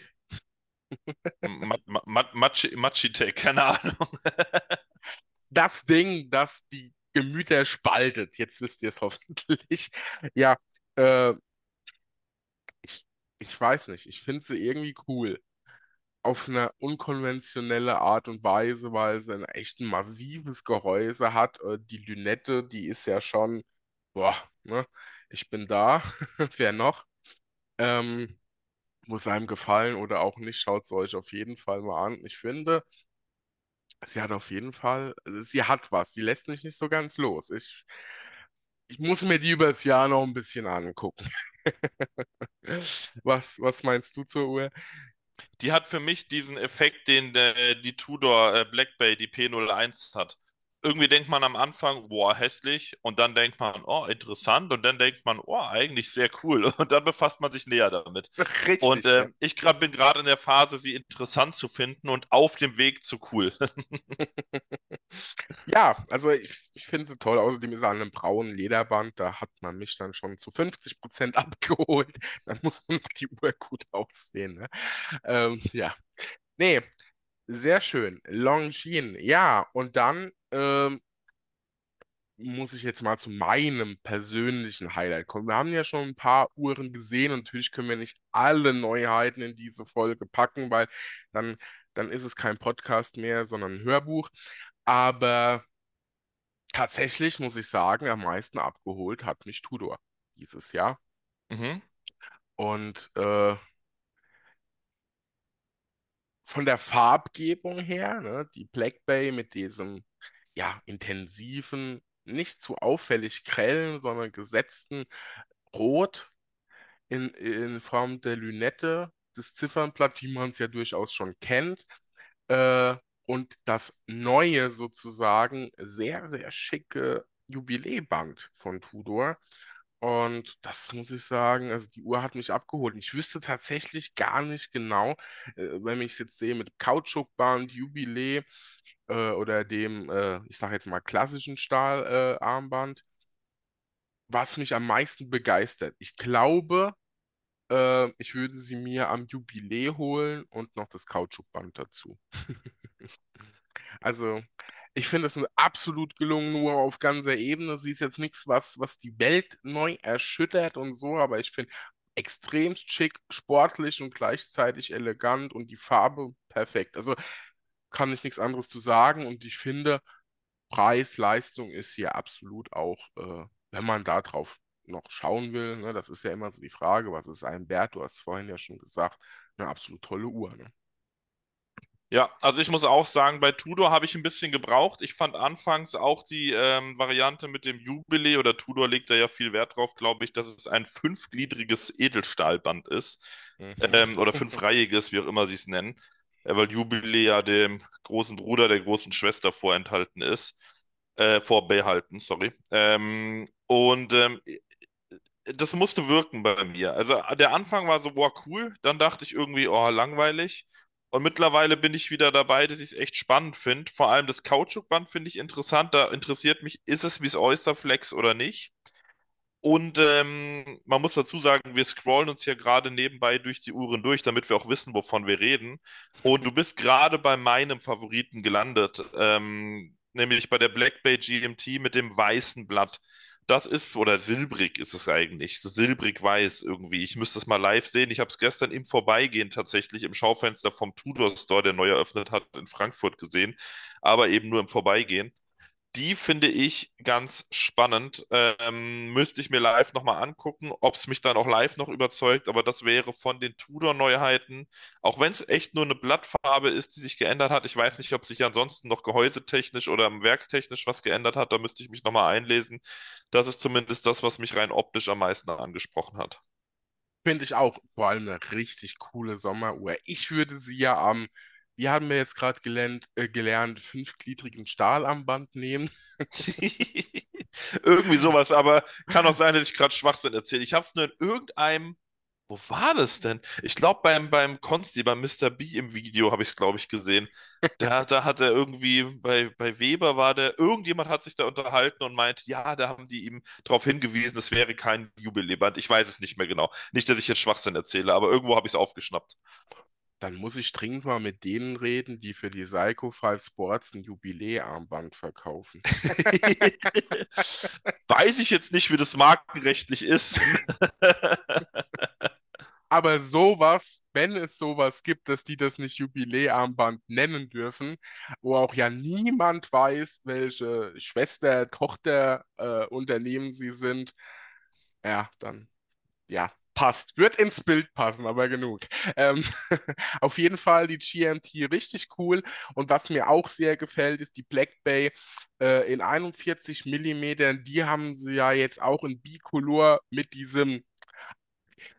Machitech, keine Ahnung. das Ding, das die Gemüter spaltet. Jetzt wisst ihr es hoffentlich. Ja, äh, ich, weiß nicht. Ich finde sie irgendwie cool. Auf eine unkonventionelle Art und Weise, weil sie ein echt massives Gehäuse hat. Äh, Die Lünette, die ist ja schon, boah, ne? Ich bin da. Wer noch? Ähm, muss einem gefallen oder auch nicht, schaut es euch auf jeden Fall mal an. Ich finde, sie hat auf jeden Fall, also sie hat was. Sie lässt mich nicht so ganz los. Ich, ich muss mir die übers Jahr noch ein bisschen angucken. Was, was meinst du zur Uhr? Die hat für mich diesen Effekt, den äh, die Tudor äh, Black Bay, die P01 hat. Irgendwie denkt man am Anfang, boah, hässlich, und dann denkt man, oh, interessant, und dann denkt man, oh, eigentlich sehr cool, und dann befasst man sich näher damit. Richtig, Und äh, ja. ich grad, bin gerade in der Phase, sie interessant zu finden und auf dem Weg zu cool. Ja, also ich, ich finde sie toll. Außerdem ist sie an einem braunen Lederband. Da hat man mich dann schon zu 50% abgeholt. Dann muss noch die Uhr gut aussehen. Ne? Ähm, ja. Nee, sehr schön. Longines. Ja, und dann ähm, muss ich jetzt mal zu meinem persönlichen Highlight kommen. Wir haben ja schon ein paar Uhren gesehen und natürlich können wir nicht alle Neuheiten in diese Folge packen, weil dann, dann ist es kein Podcast mehr, sondern ein Hörbuch. Aber tatsächlich muss ich sagen, am meisten abgeholt hat mich Tudor dieses Jahr. Mhm. Und äh, von der Farbgebung her, ne, die Black Bay mit diesem ja, intensiven, nicht zu auffällig grellen, sondern gesetzten Rot in, in Form der Lünette, das Ziffernblatt, wie man es ja durchaus schon kennt. Äh, und das neue sozusagen sehr, sehr schicke Jubiläeband von Tudor. Und das muss ich sagen, also die Uhr hat mich abgeholt. Ich wüsste tatsächlich gar nicht genau, äh, wenn ich es jetzt sehe mit Kautschukband, Jubiläe äh, oder dem, äh, ich sage jetzt mal klassischen Stahlarmband, was mich am meisten begeistert. Ich glaube, äh, ich würde sie mir am Jubiläe holen und noch das Kautschukband dazu. Also, ich finde es absolut gelungene Uhr auf ganzer Ebene. Sie ist jetzt nichts, was, was die Welt neu erschüttert und so, aber ich finde extremst schick, sportlich und gleichzeitig elegant und die Farbe perfekt. Also kann ich nichts anderes zu sagen und ich finde, Preis-Leistung ist hier absolut auch, äh, wenn man da drauf noch schauen will, ne, das ist ja immer so die Frage, was ist ein Wert? Du hast es vorhin ja schon gesagt, eine absolut tolle Uhr. Ne? Ja, also ich muss auch sagen, bei Tudor habe ich ein bisschen gebraucht. Ich fand anfangs auch die ähm, Variante mit dem Jubilee oder Tudor legt da ja viel Wert drauf, glaube ich, dass es ein fünfgliedriges Edelstahlband ist. Mhm. Ähm, oder fünfreihiges, wie auch immer sie es nennen. Weil Jubilee ja dem großen Bruder der großen Schwester vorenthalten ist. Äh, vorbehalten, sorry. Ähm, und ähm, das musste wirken bei mir. Also der Anfang war so, boah, cool. Dann dachte ich irgendwie, oh, langweilig. Und mittlerweile bin ich wieder dabei, dass ich es echt spannend finde. Vor allem das Kautschukband finde ich interessant. Da interessiert mich, ist es wie das Oysterflex oder nicht? Und ähm, man muss dazu sagen, wir scrollen uns hier gerade nebenbei durch die Uhren durch, damit wir auch wissen, wovon wir reden. Und du bist gerade bei meinem Favoriten gelandet, ähm, nämlich bei der Black Bay GMT mit dem weißen Blatt. Das ist, oder silbrig ist es eigentlich, so silbrig-weiß irgendwie. Ich müsste es mal live sehen. Ich habe es gestern im Vorbeigehen tatsächlich im Schaufenster vom Tudor Store, der neu eröffnet hat, in Frankfurt gesehen, aber eben nur im Vorbeigehen. Die finde ich ganz spannend. Ähm, müsste ich mir live nochmal angucken, ob es mich dann auch live noch überzeugt. Aber das wäre von den Tudor-Neuheiten, auch wenn es echt nur eine Blattfarbe ist, die sich geändert hat. Ich weiß nicht, ob sich ansonsten noch gehäusetechnisch oder werkstechnisch was geändert hat. Da müsste ich mich nochmal einlesen. Das ist zumindest das, was mich rein optisch am meisten angesprochen hat. Finde ich auch vor allem eine richtig coole Sommeruhr. Ich würde sie ja am wie haben wir jetzt gerade gelernt, äh, gelernt, fünfgliedrigen Stahlarmband nehmen. Irgendwie sowas, aber kann auch sein, dass ich gerade Schwachsinn erzähle. Ich habe es nur in irgendeinem, wo war das denn? Ich glaube beim, beim Consti, beim Mr. B im Video habe ich es, glaube ich, gesehen. Da, da hat er irgendwie, bei, bei Weber war der, irgendjemand hat sich da unterhalten und meint, ja, da haben die ihm darauf hingewiesen, es wäre kein Jubiläband. Ich weiß es nicht mehr genau. Nicht, dass ich jetzt Schwachsinn erzähle, aber irgendwo habe ich es aufgeschnappt dann muss ich dringend mal mit denen reden, die für die Psycho 5 Sports ein Jubiläarmband verkaufen. Weiß ich jetzt nicht, wie das markenrechtlich ist. Aber sowas, wenn es sowas gibt, dass die das nicht Jubiläarmband nennen dürfen, wo auch ja niemand weiß, welche Schwester, Tochter, äh, Unternehmen sie sind, ja, dann ja, passt. Wird ins Bild passen, aber genug. Ähm, auf jeden Fall die GMT richtig cool. Und was mir auch sehr gefällt, ist die Black Bay äh, in 41 mm. Die haben sie ja jetzt auch in Bicolor mit diesem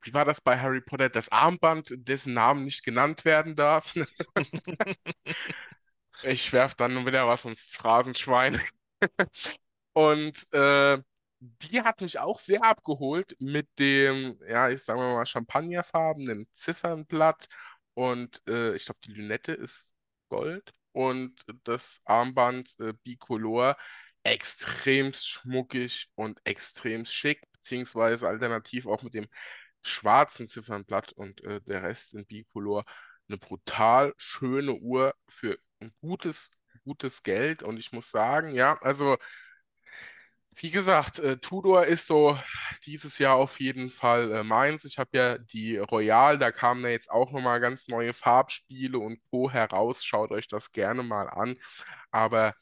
wie war das bei Harry Potter? Das Armband, dessen Namen nicht genannt werden darf. ich werfe dann wieder was ins Phrasenschwein. Und äh, die hat mich auch sehr abgeholt mit dem, ja, ich sage mal champagnerfarbenen Ziffernblatt und äh, ich glaube, die Lünette ist Gold und das Armband äh, Bicolor extrem schmuckig und extrem schick, beziehungsweise alternativ auch mit dem schwarzen Ziffernblatt und äh, der Rest in Bicolor. Eine brutal schöne Uhr für ein gutes, gutes Geld und ich muss sagen, ja, also Wie gesagt, äh, Tudor ist so dieses Jahr auf jeden Fall äh, meins. Ich habe ja die Royal, da kamen ja jetzt auch nochmal ganz neue Farbspiele und Co. heraus. Schaut euch das gerne mal an. Aber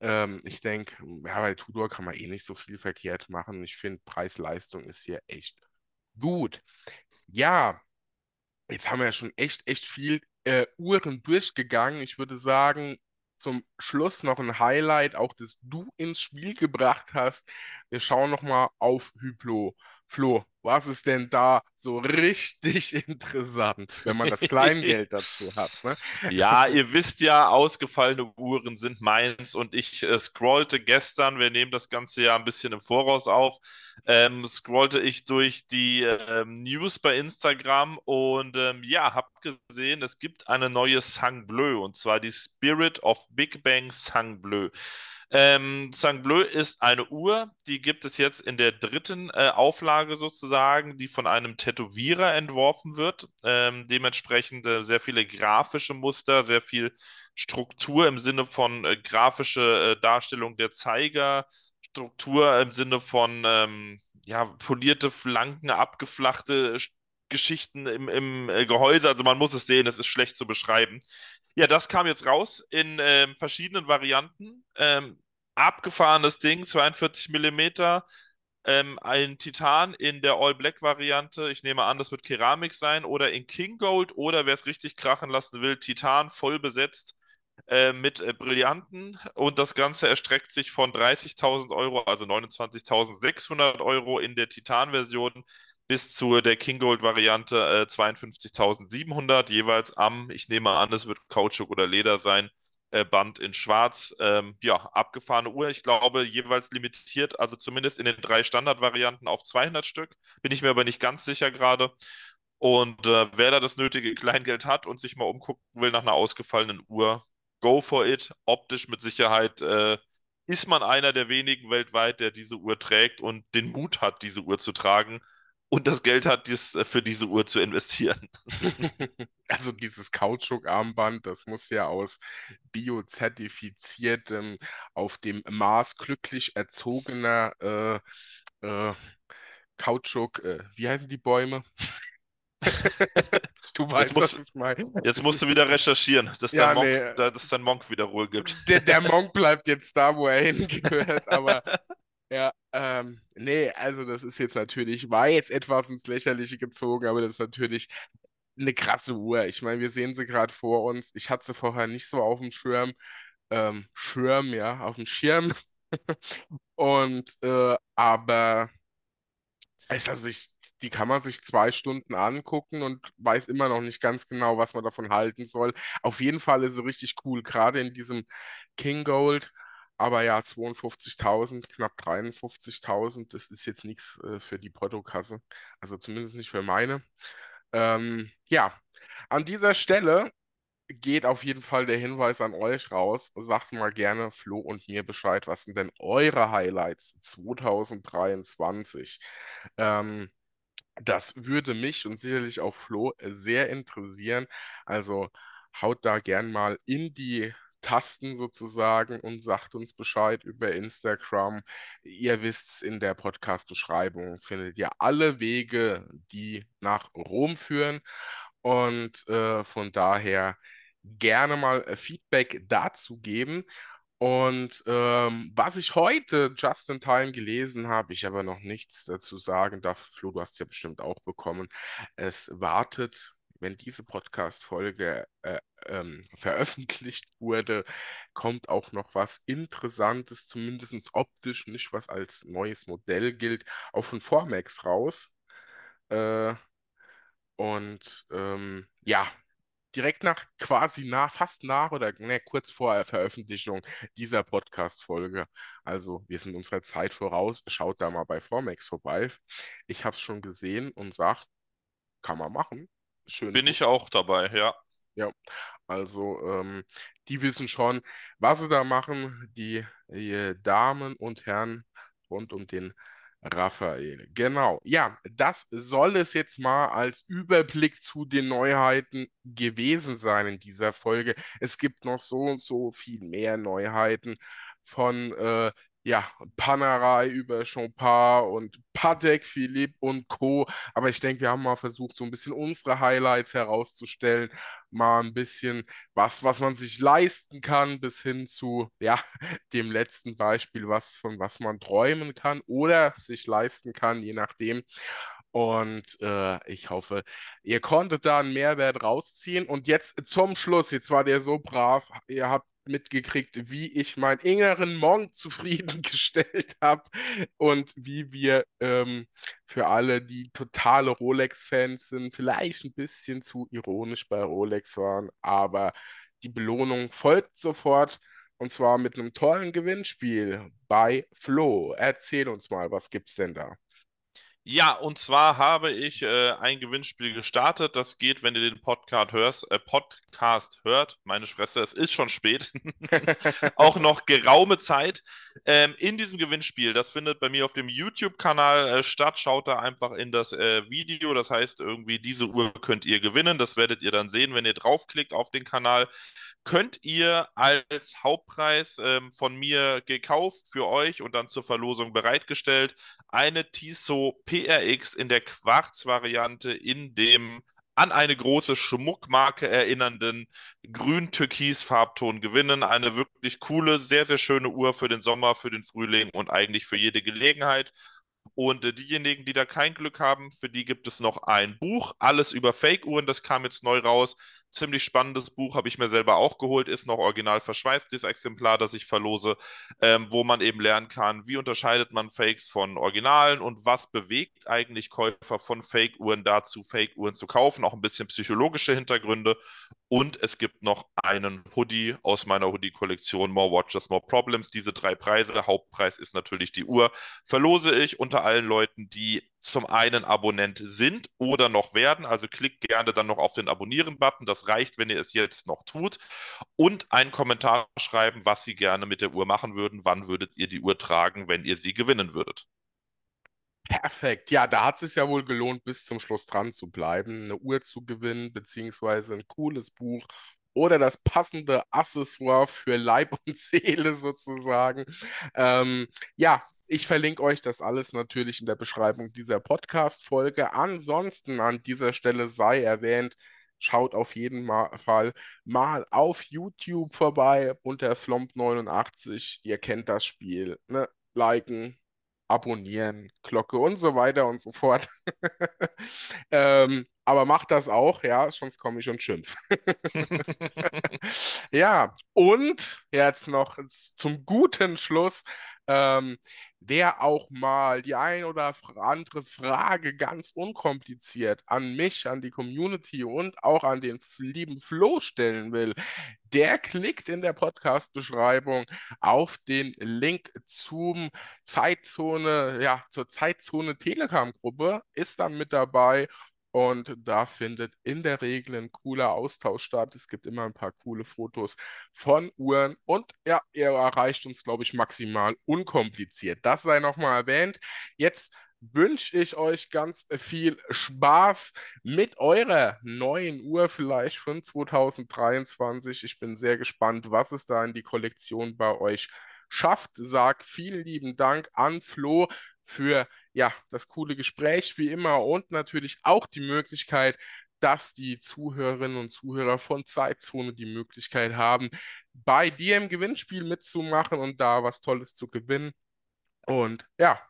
ähm, ich denke, ja, bei Tudor kann man eh nicht so viel verkehrt machen. Ich finde, Preis-Leistung ist hier echt gut. Ja, jetzt haben wir ja schon echt, echt viel äh, Uhren durchgegangen. Ich würde sagen, zum Schluss noch ein Highlight, auch das du ins Spiel gebracht hast. Wir schauen nochmal auf Hyplo. Flo, was ist denn da so richtig interessant, wenn man das Kleingeld dazu hat? Ne? Ja, ihr wisst ja, ausgefallene Uhren sind meins und ich äh, scrollte gestern, wir nehmen das Ganze ja ein bisschen im Voraus auf, ähm, scrollte ich durch die ähm, News bei Instagram und ähm, ja, habe gesehen, es gibt eine neue Sang Bleu und zwar die Spirit of Big Bang Sang Bleu. Ähm, Bleu ist eine Uhr, die gibt es jetzt in der dritten äh, Auflage sozusagen, die von einem Tätowierer entworfen wird. Ähm, dementsprechend äh, sehr viele grafische Muster, sehr viel Struktur im Sinne von äh, grafische äh, Darstellung der Zeiger, Struktur im Sinne von ähm, ja, polierte Flanken, abgeflachte Geschichten im, im äh, Gehäuse. Also man muss es sehen, es ist schlecht zu beschreiben. Ja, das kam jetzt raus in ähm, verschiedenen Varianten. Ähm, abgefahrenes Ding, 42 Millimeter, ähm, ein Titan in der All-Black-Variante. Ich nehme an, das wird Keramik sein oder in King Gold oder wer es richtig krachen lassen will, Titan voll besetzt äh, mit äh, Brillanten. Und das Ganze erstreckt sich von 30.000 Euro, also 29.600 Euro in der Titan-Version bis zu der King Gold-Variante äh, 52.700 jeweils am, ich nehme an, es wird Kautschuk oder Leder sein, Band in Schwarz. Ähm, ja, abgefahrene Uhr. Ich glaube, jeweils limitiert, also zumindest in den drei Standardvarianten auf 200 Stück. Bin ich mir aber nicht ganz sicher gerade. Und äh, wer da das nötige Kleingeld hat und sich mal umgucken will nach einer ausgefallenen Uhr, go for it. Optisch mit Sicherheit äh, ist man einer der wenigen weltweit, der diese Uhr trägt und den Mut hat, diese Uhr zu tragen und das Geld hat, dies, äh, für diese Uhr zu investieren. Also dieses Kautschukarmband, das muss ja aus biozertifiziertem, auf dem Mars glücklich erzogener äh, äh, Kautschuk, äh, wie heißen die Bäume? du weißt, jetzt was ich meine. Jetzt musst du wieder recherchieren, dass, ja, der Monk, nee, dass dein Monk wieder Ruhe gibt. Der, der Monk bleibt jetzt da, wo er hingehört, aber ja, ähm, nee, also das ist jetzt natürlich, war jetzt etwas ins Lächerliche gezogen, aber das ist natürlich eine krasse Uhr. Ich meine, wir sehen sie gerade vor uns. Ich hatte sie vorher nicht so auf dem Schirm. Ähm, Schirm, ja, auf dem Schirm. Und, äh, aber, also ich, die kann man sich zwei Stunden angucken und weiß immer noch nicht ganz genau, was man davon halten soll. Auf jeden Fall ist sie richtig cool, gerade in diesem King Gold. Aber ja, 52.000, knapp 53.000, das ist jetzt nichts äh, für die Portokasse. Also zumindest nicht für meine. Ähm, ja, an dieser Stelle geht auf jeden Fall der Hinweis an euch raus. Sagt mal gerne Flo und mir Bescheid, was sind denn eure Highlights 2023? Ähm, das würde mich und sicherlich auch Flo sehr interessieren. Also haut da gern mal in die Tasten sozusagen und sagt uns Bescheid über Instagram. Ihr wisst, in der Podcast-Beschreibung findet ihr alle Wege, die nach Rom führen. Und äh, von daher gerne mal äh, Feedback dazu geben. Und ähm, was ich heute just in time gelesen habe, ich aber noch nichts dazu sagen darf, Flo, du hast es ja bestimmt auch bekommen. Es wartet wenn diese Podcast-Folge äh, ähm, veröffentlicht wurde, kommt auch noch was Interessantes, zumindest optisch, nicht was als neues Modell gilt, auch von Formax raus. Äh, und ähm, ja, direkt nach, quasi nach, fast nach oder ne, kurz vor Veröffentlichung dieser Podcast-Folge. Also wir sind unserer Zeit voraus. Schaut da mal bei Formax vorbei. Ich habe es schon gesehen und sagt, kann man machen schön. Bin ich auch dabei, ja. Ja, also ähm, die wissen schon, was sie da machen, die, die Damen und Herren rund um den Raphael. Genau. Ja, das soll es jetzt mal als Überblick zu den Neuheiten gewesen sein in dieser Folge. Es gibt noch so und so viel mehr Neuheiten von äh, ja, Panerei über Champard und Patek Philippe und Co. Aber ich denke, wir haben mal versucht, so ein bisschen unsere Highlights herauszustellen, mal ein bisschen was, was man sich leisten kann, bis hin zu, ja, dem letzten Beispiel, was, von was man träumen kann oder sich leisten kann, je nachdem. Und äh, ich hoffe, ihr konntet da einen Mehrwert rausziehen. Und jetzt zum Schluss, jetzt war der so brav, ihr habt mitgekriegt, wie ich meinen inneren Monk zufriedengestellt habe und wie wir ähm, für alle, die totale Rolex-Fans sind, vielleicht ein bisschen zu ironisch bei Rolex waren, aber die Belohnung folgt sofort. Und zwar mit einem tollen Gewinnspiel bei Flo. Erzähl uns mal, was gibt's denn da? Ja, und zwar habe ich äh, ein Gewinnspiel gestartet. Das geht, wenn ihr den Podcast hörst, äh, Podcast hört. Meine Fresse, es ist schon spät. Auch noch geraume Zeit. Ähm, in diesem Gewinnspiel, das findet bei mir auf dem YouTube-Kanal äh, statt. Schaut da einfach in das äh, Video. Das heißt, irgendwie diese Uhr könnt ihr gewinnen. Das werdet ihr dann sehen, wenn ihr draufklickt auf den Kanal. Könnt ihr als Hauptpreis ähm, von mir gekauft für euch und dann zur Verlosung bereitgestellt eine Tissot PRX in der Quarz-Variante in dem an eine große Schmuckmarke erinnernden grün-türkis-Farbton gewinnen. Eine wirklich coole, sehr, sehr schöne Uhr für den Sommer, für den Frühling und eigentlich für jede Gelegenheit. Und äh, diejenigen, die da kein Glück haben, für die gibt es noch ein Buch, alles über Fake-Uhren, das kam jetzt neu raus. Ziemlich spannendes Buch, habe ich mir selber auch geholt, ist noch original verschweißt, dieses Exemplar, das ich verlose, ähm, wo man eben lernen kann, wie unterscheidet man Fakes von Originalen und was bewegt eigentlich Käufer von Fake-Uhren dazu, Fake-Uhren zu kaufen, auch ein bisschen psychologische Hintergründe. Und es gibt noch einen Hoodie aus meiner Hoodie-Kollektion, More Watches, More Problems. Diese drei Preise, Hauptpreis ist natürlich die Uhr, verlose ich unter allen Leuten, die zum einen Abonnent sind oder noch werden. Also klickt gerne dann noch auf den Abonnieren-Button. Das reicht, wenn ihr es jetzt noch tut. Und einen Kommentar schreiben, was Sie gerne mit der Uhr machen würden. Wann würdet ihr die Uhr tragen, wenn ihr sie gewinnen würdet? Perfekt. Ja, da hat es sich ja wohl gelohnt, bis zum Schluss dran zu bleiben, eine Uhr zu gewinnen, beziehungsweise ein cooles Buch oder das passende Accessoire für Leib und Seele sozusagen. Ähm, ja, ich verlinke euch das alles natürlich in der Beschreibung dieser Podcast-Folge. Ansonsten an dieser Stelle sei erwähnt, schaut auf jeden Fall mal auf YouTube vorbei unter Flomp89. Ihr kennt das Spiel. Ne? Liken, abonnieren, Glocke und so weiter und so fort. ähm, aber macht das auch, ja, sonst komme ich und schimpf. ja, und jetzt noch zum guten Schluss. Ähm, wer auch mal die ein oder andere Frage ganz unkompliziert an mich, an die Community und auch an den lieben Flo stellen will, der klickt in der Podcast-Beschreibung auf den Link zum Zeitzone, ja, zur Zeitzone Telegram-Gruppe, ist dann mit dabei und da findet in der Regel ein cooler Austausch statt. Es gibt immer ein paar coole Fotos von Uhren. Und ja, ihr erreicht uns, glaube ich, maximal unkompliziert. Das sei nochmal erwähnt. Jetzt wünsche ich euch ganz viel Spaß mit eurer neuen Uhr vielleicht von 2023. Ich bin sehr gespannt, was es da in die Kollektion bei euch schafft. Sag vielen lieben Dank an Flo für ja, das coole Gespräch wie immer und natürlich auch die Möglichkeit, dass die Zuhörerinnen und Zuhörer von Zeitzone die Möglichkeit haben, bei dir im Gewinnspiel mitzumachen und da was Tolles zu gewinnen. Und ja,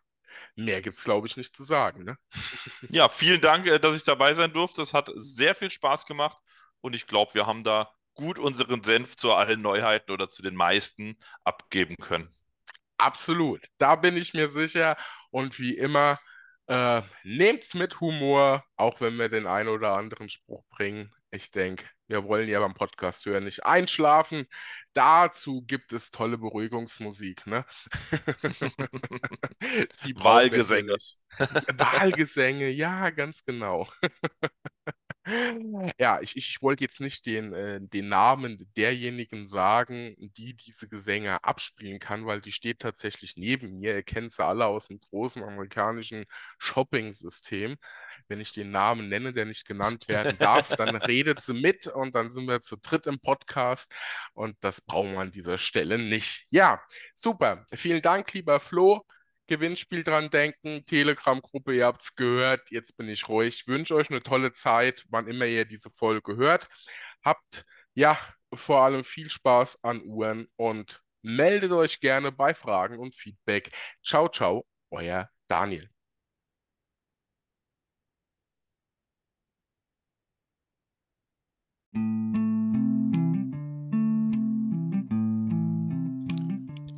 mehr gibt es, glaube ich, nicht zu sagen. Ne? Ja, vielen Dank, äh, dass ich dabei sein durfte. Es hat sehr viel Spaß gemacht und ich glaube, wir haben da gut unseren Senf zu allen Neuheiten oder zu den meisten abgeben können. Absolut, da bin ich mir sicher. Und wie immer, äh, nehmt's mit Humor, auch wenn wir den einen oder anderen Spruch bringen. Ich denke, wir wollen ja beim Podcast hören nicht einschlafen. Dazu gibt es tolle Beruhigungsmusik, ne? Die Wahlgesänge. Wahlgesänge, ja, ganz genau. Ja, ich, ich wollte jetzt nicht den, äh, den Namen derjenigen sagen, die diese Gesänge abspielen kann, weil die steht tatsächlich neben mir. Ihr kennt sie alle aus dem großen amerikanischen Shopping-System. Wenn ich den Namen nenne, der nicht genannt werden darf, dann redet sie mit und dann sind wir zu dritt im Podcast und das brauchen wir an dieser Stelle nicht. Ja, super. Vielen Dank, lieber Flo. Gewinnspiel dran denken, Telegram-Gruppe, ihr habt es gehört, jetzt bin ich ruhig. Wünsche euch eine tolle Zeit, wann immer ihr diese Folge hört. Habt ja vor allem viel Spaß an Uhren und meldet euch gerne bei Fragen und Feedback. Ciao, ciao, euer Daniel.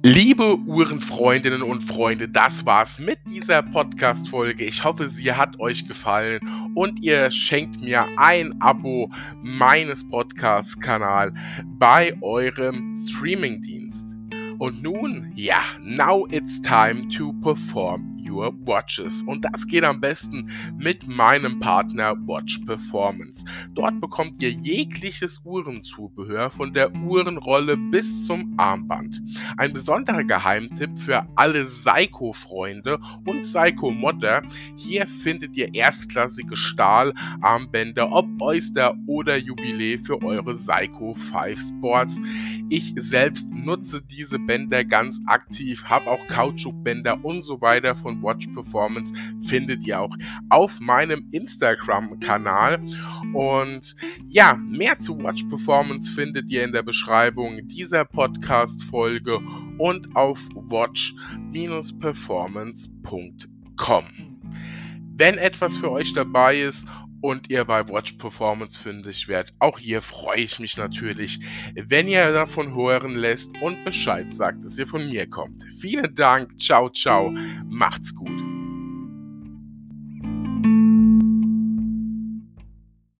Liebe Uhrenfreundinnen und Freunde, das war's mit dieser Podcast-Folge. Ich hoffe, sie hat euch gefallen und ihr schenkt mir ein Abo meines Podcast-Kanals bei eurem Streaming-Dienst. Und nun, ja, now it's time to perform Your Watches. Und das geht am besten mit meinem Partner Watch Performance. Dort bekommt ihr jegliches Uhrenzubehör von der Uhrenrolle bis zum Armband. Ein besonderer Geheimtipp für alle Seiko-Freunde und Seiko-Modder. Hier findet ihr erstklassige Stahlarmbänder, ob Oyster oder Jubiläe für eure Seiko 5 Sports. Ich selbst nutze diese Bänder ganz aktiv, habe auch Kautschukbänder und so weiter von Watch Performance findet ihr auch auf meinem Instagram-Kanal. Und ja, mehr zu Watch Performance findet ihr in der Beschreibung dieser Podcast-Folge und auf watch-performance.com. Wenn etwas für euch dabei ist und ihr bei Watch Performance fündig werdet. Auch hier freue ich mich natürlich, wenn ihr davon hören lässt und Bescheid sagt, dass ihr von mir kommt. Vielen Dank, ciao, ciao, macht's gut.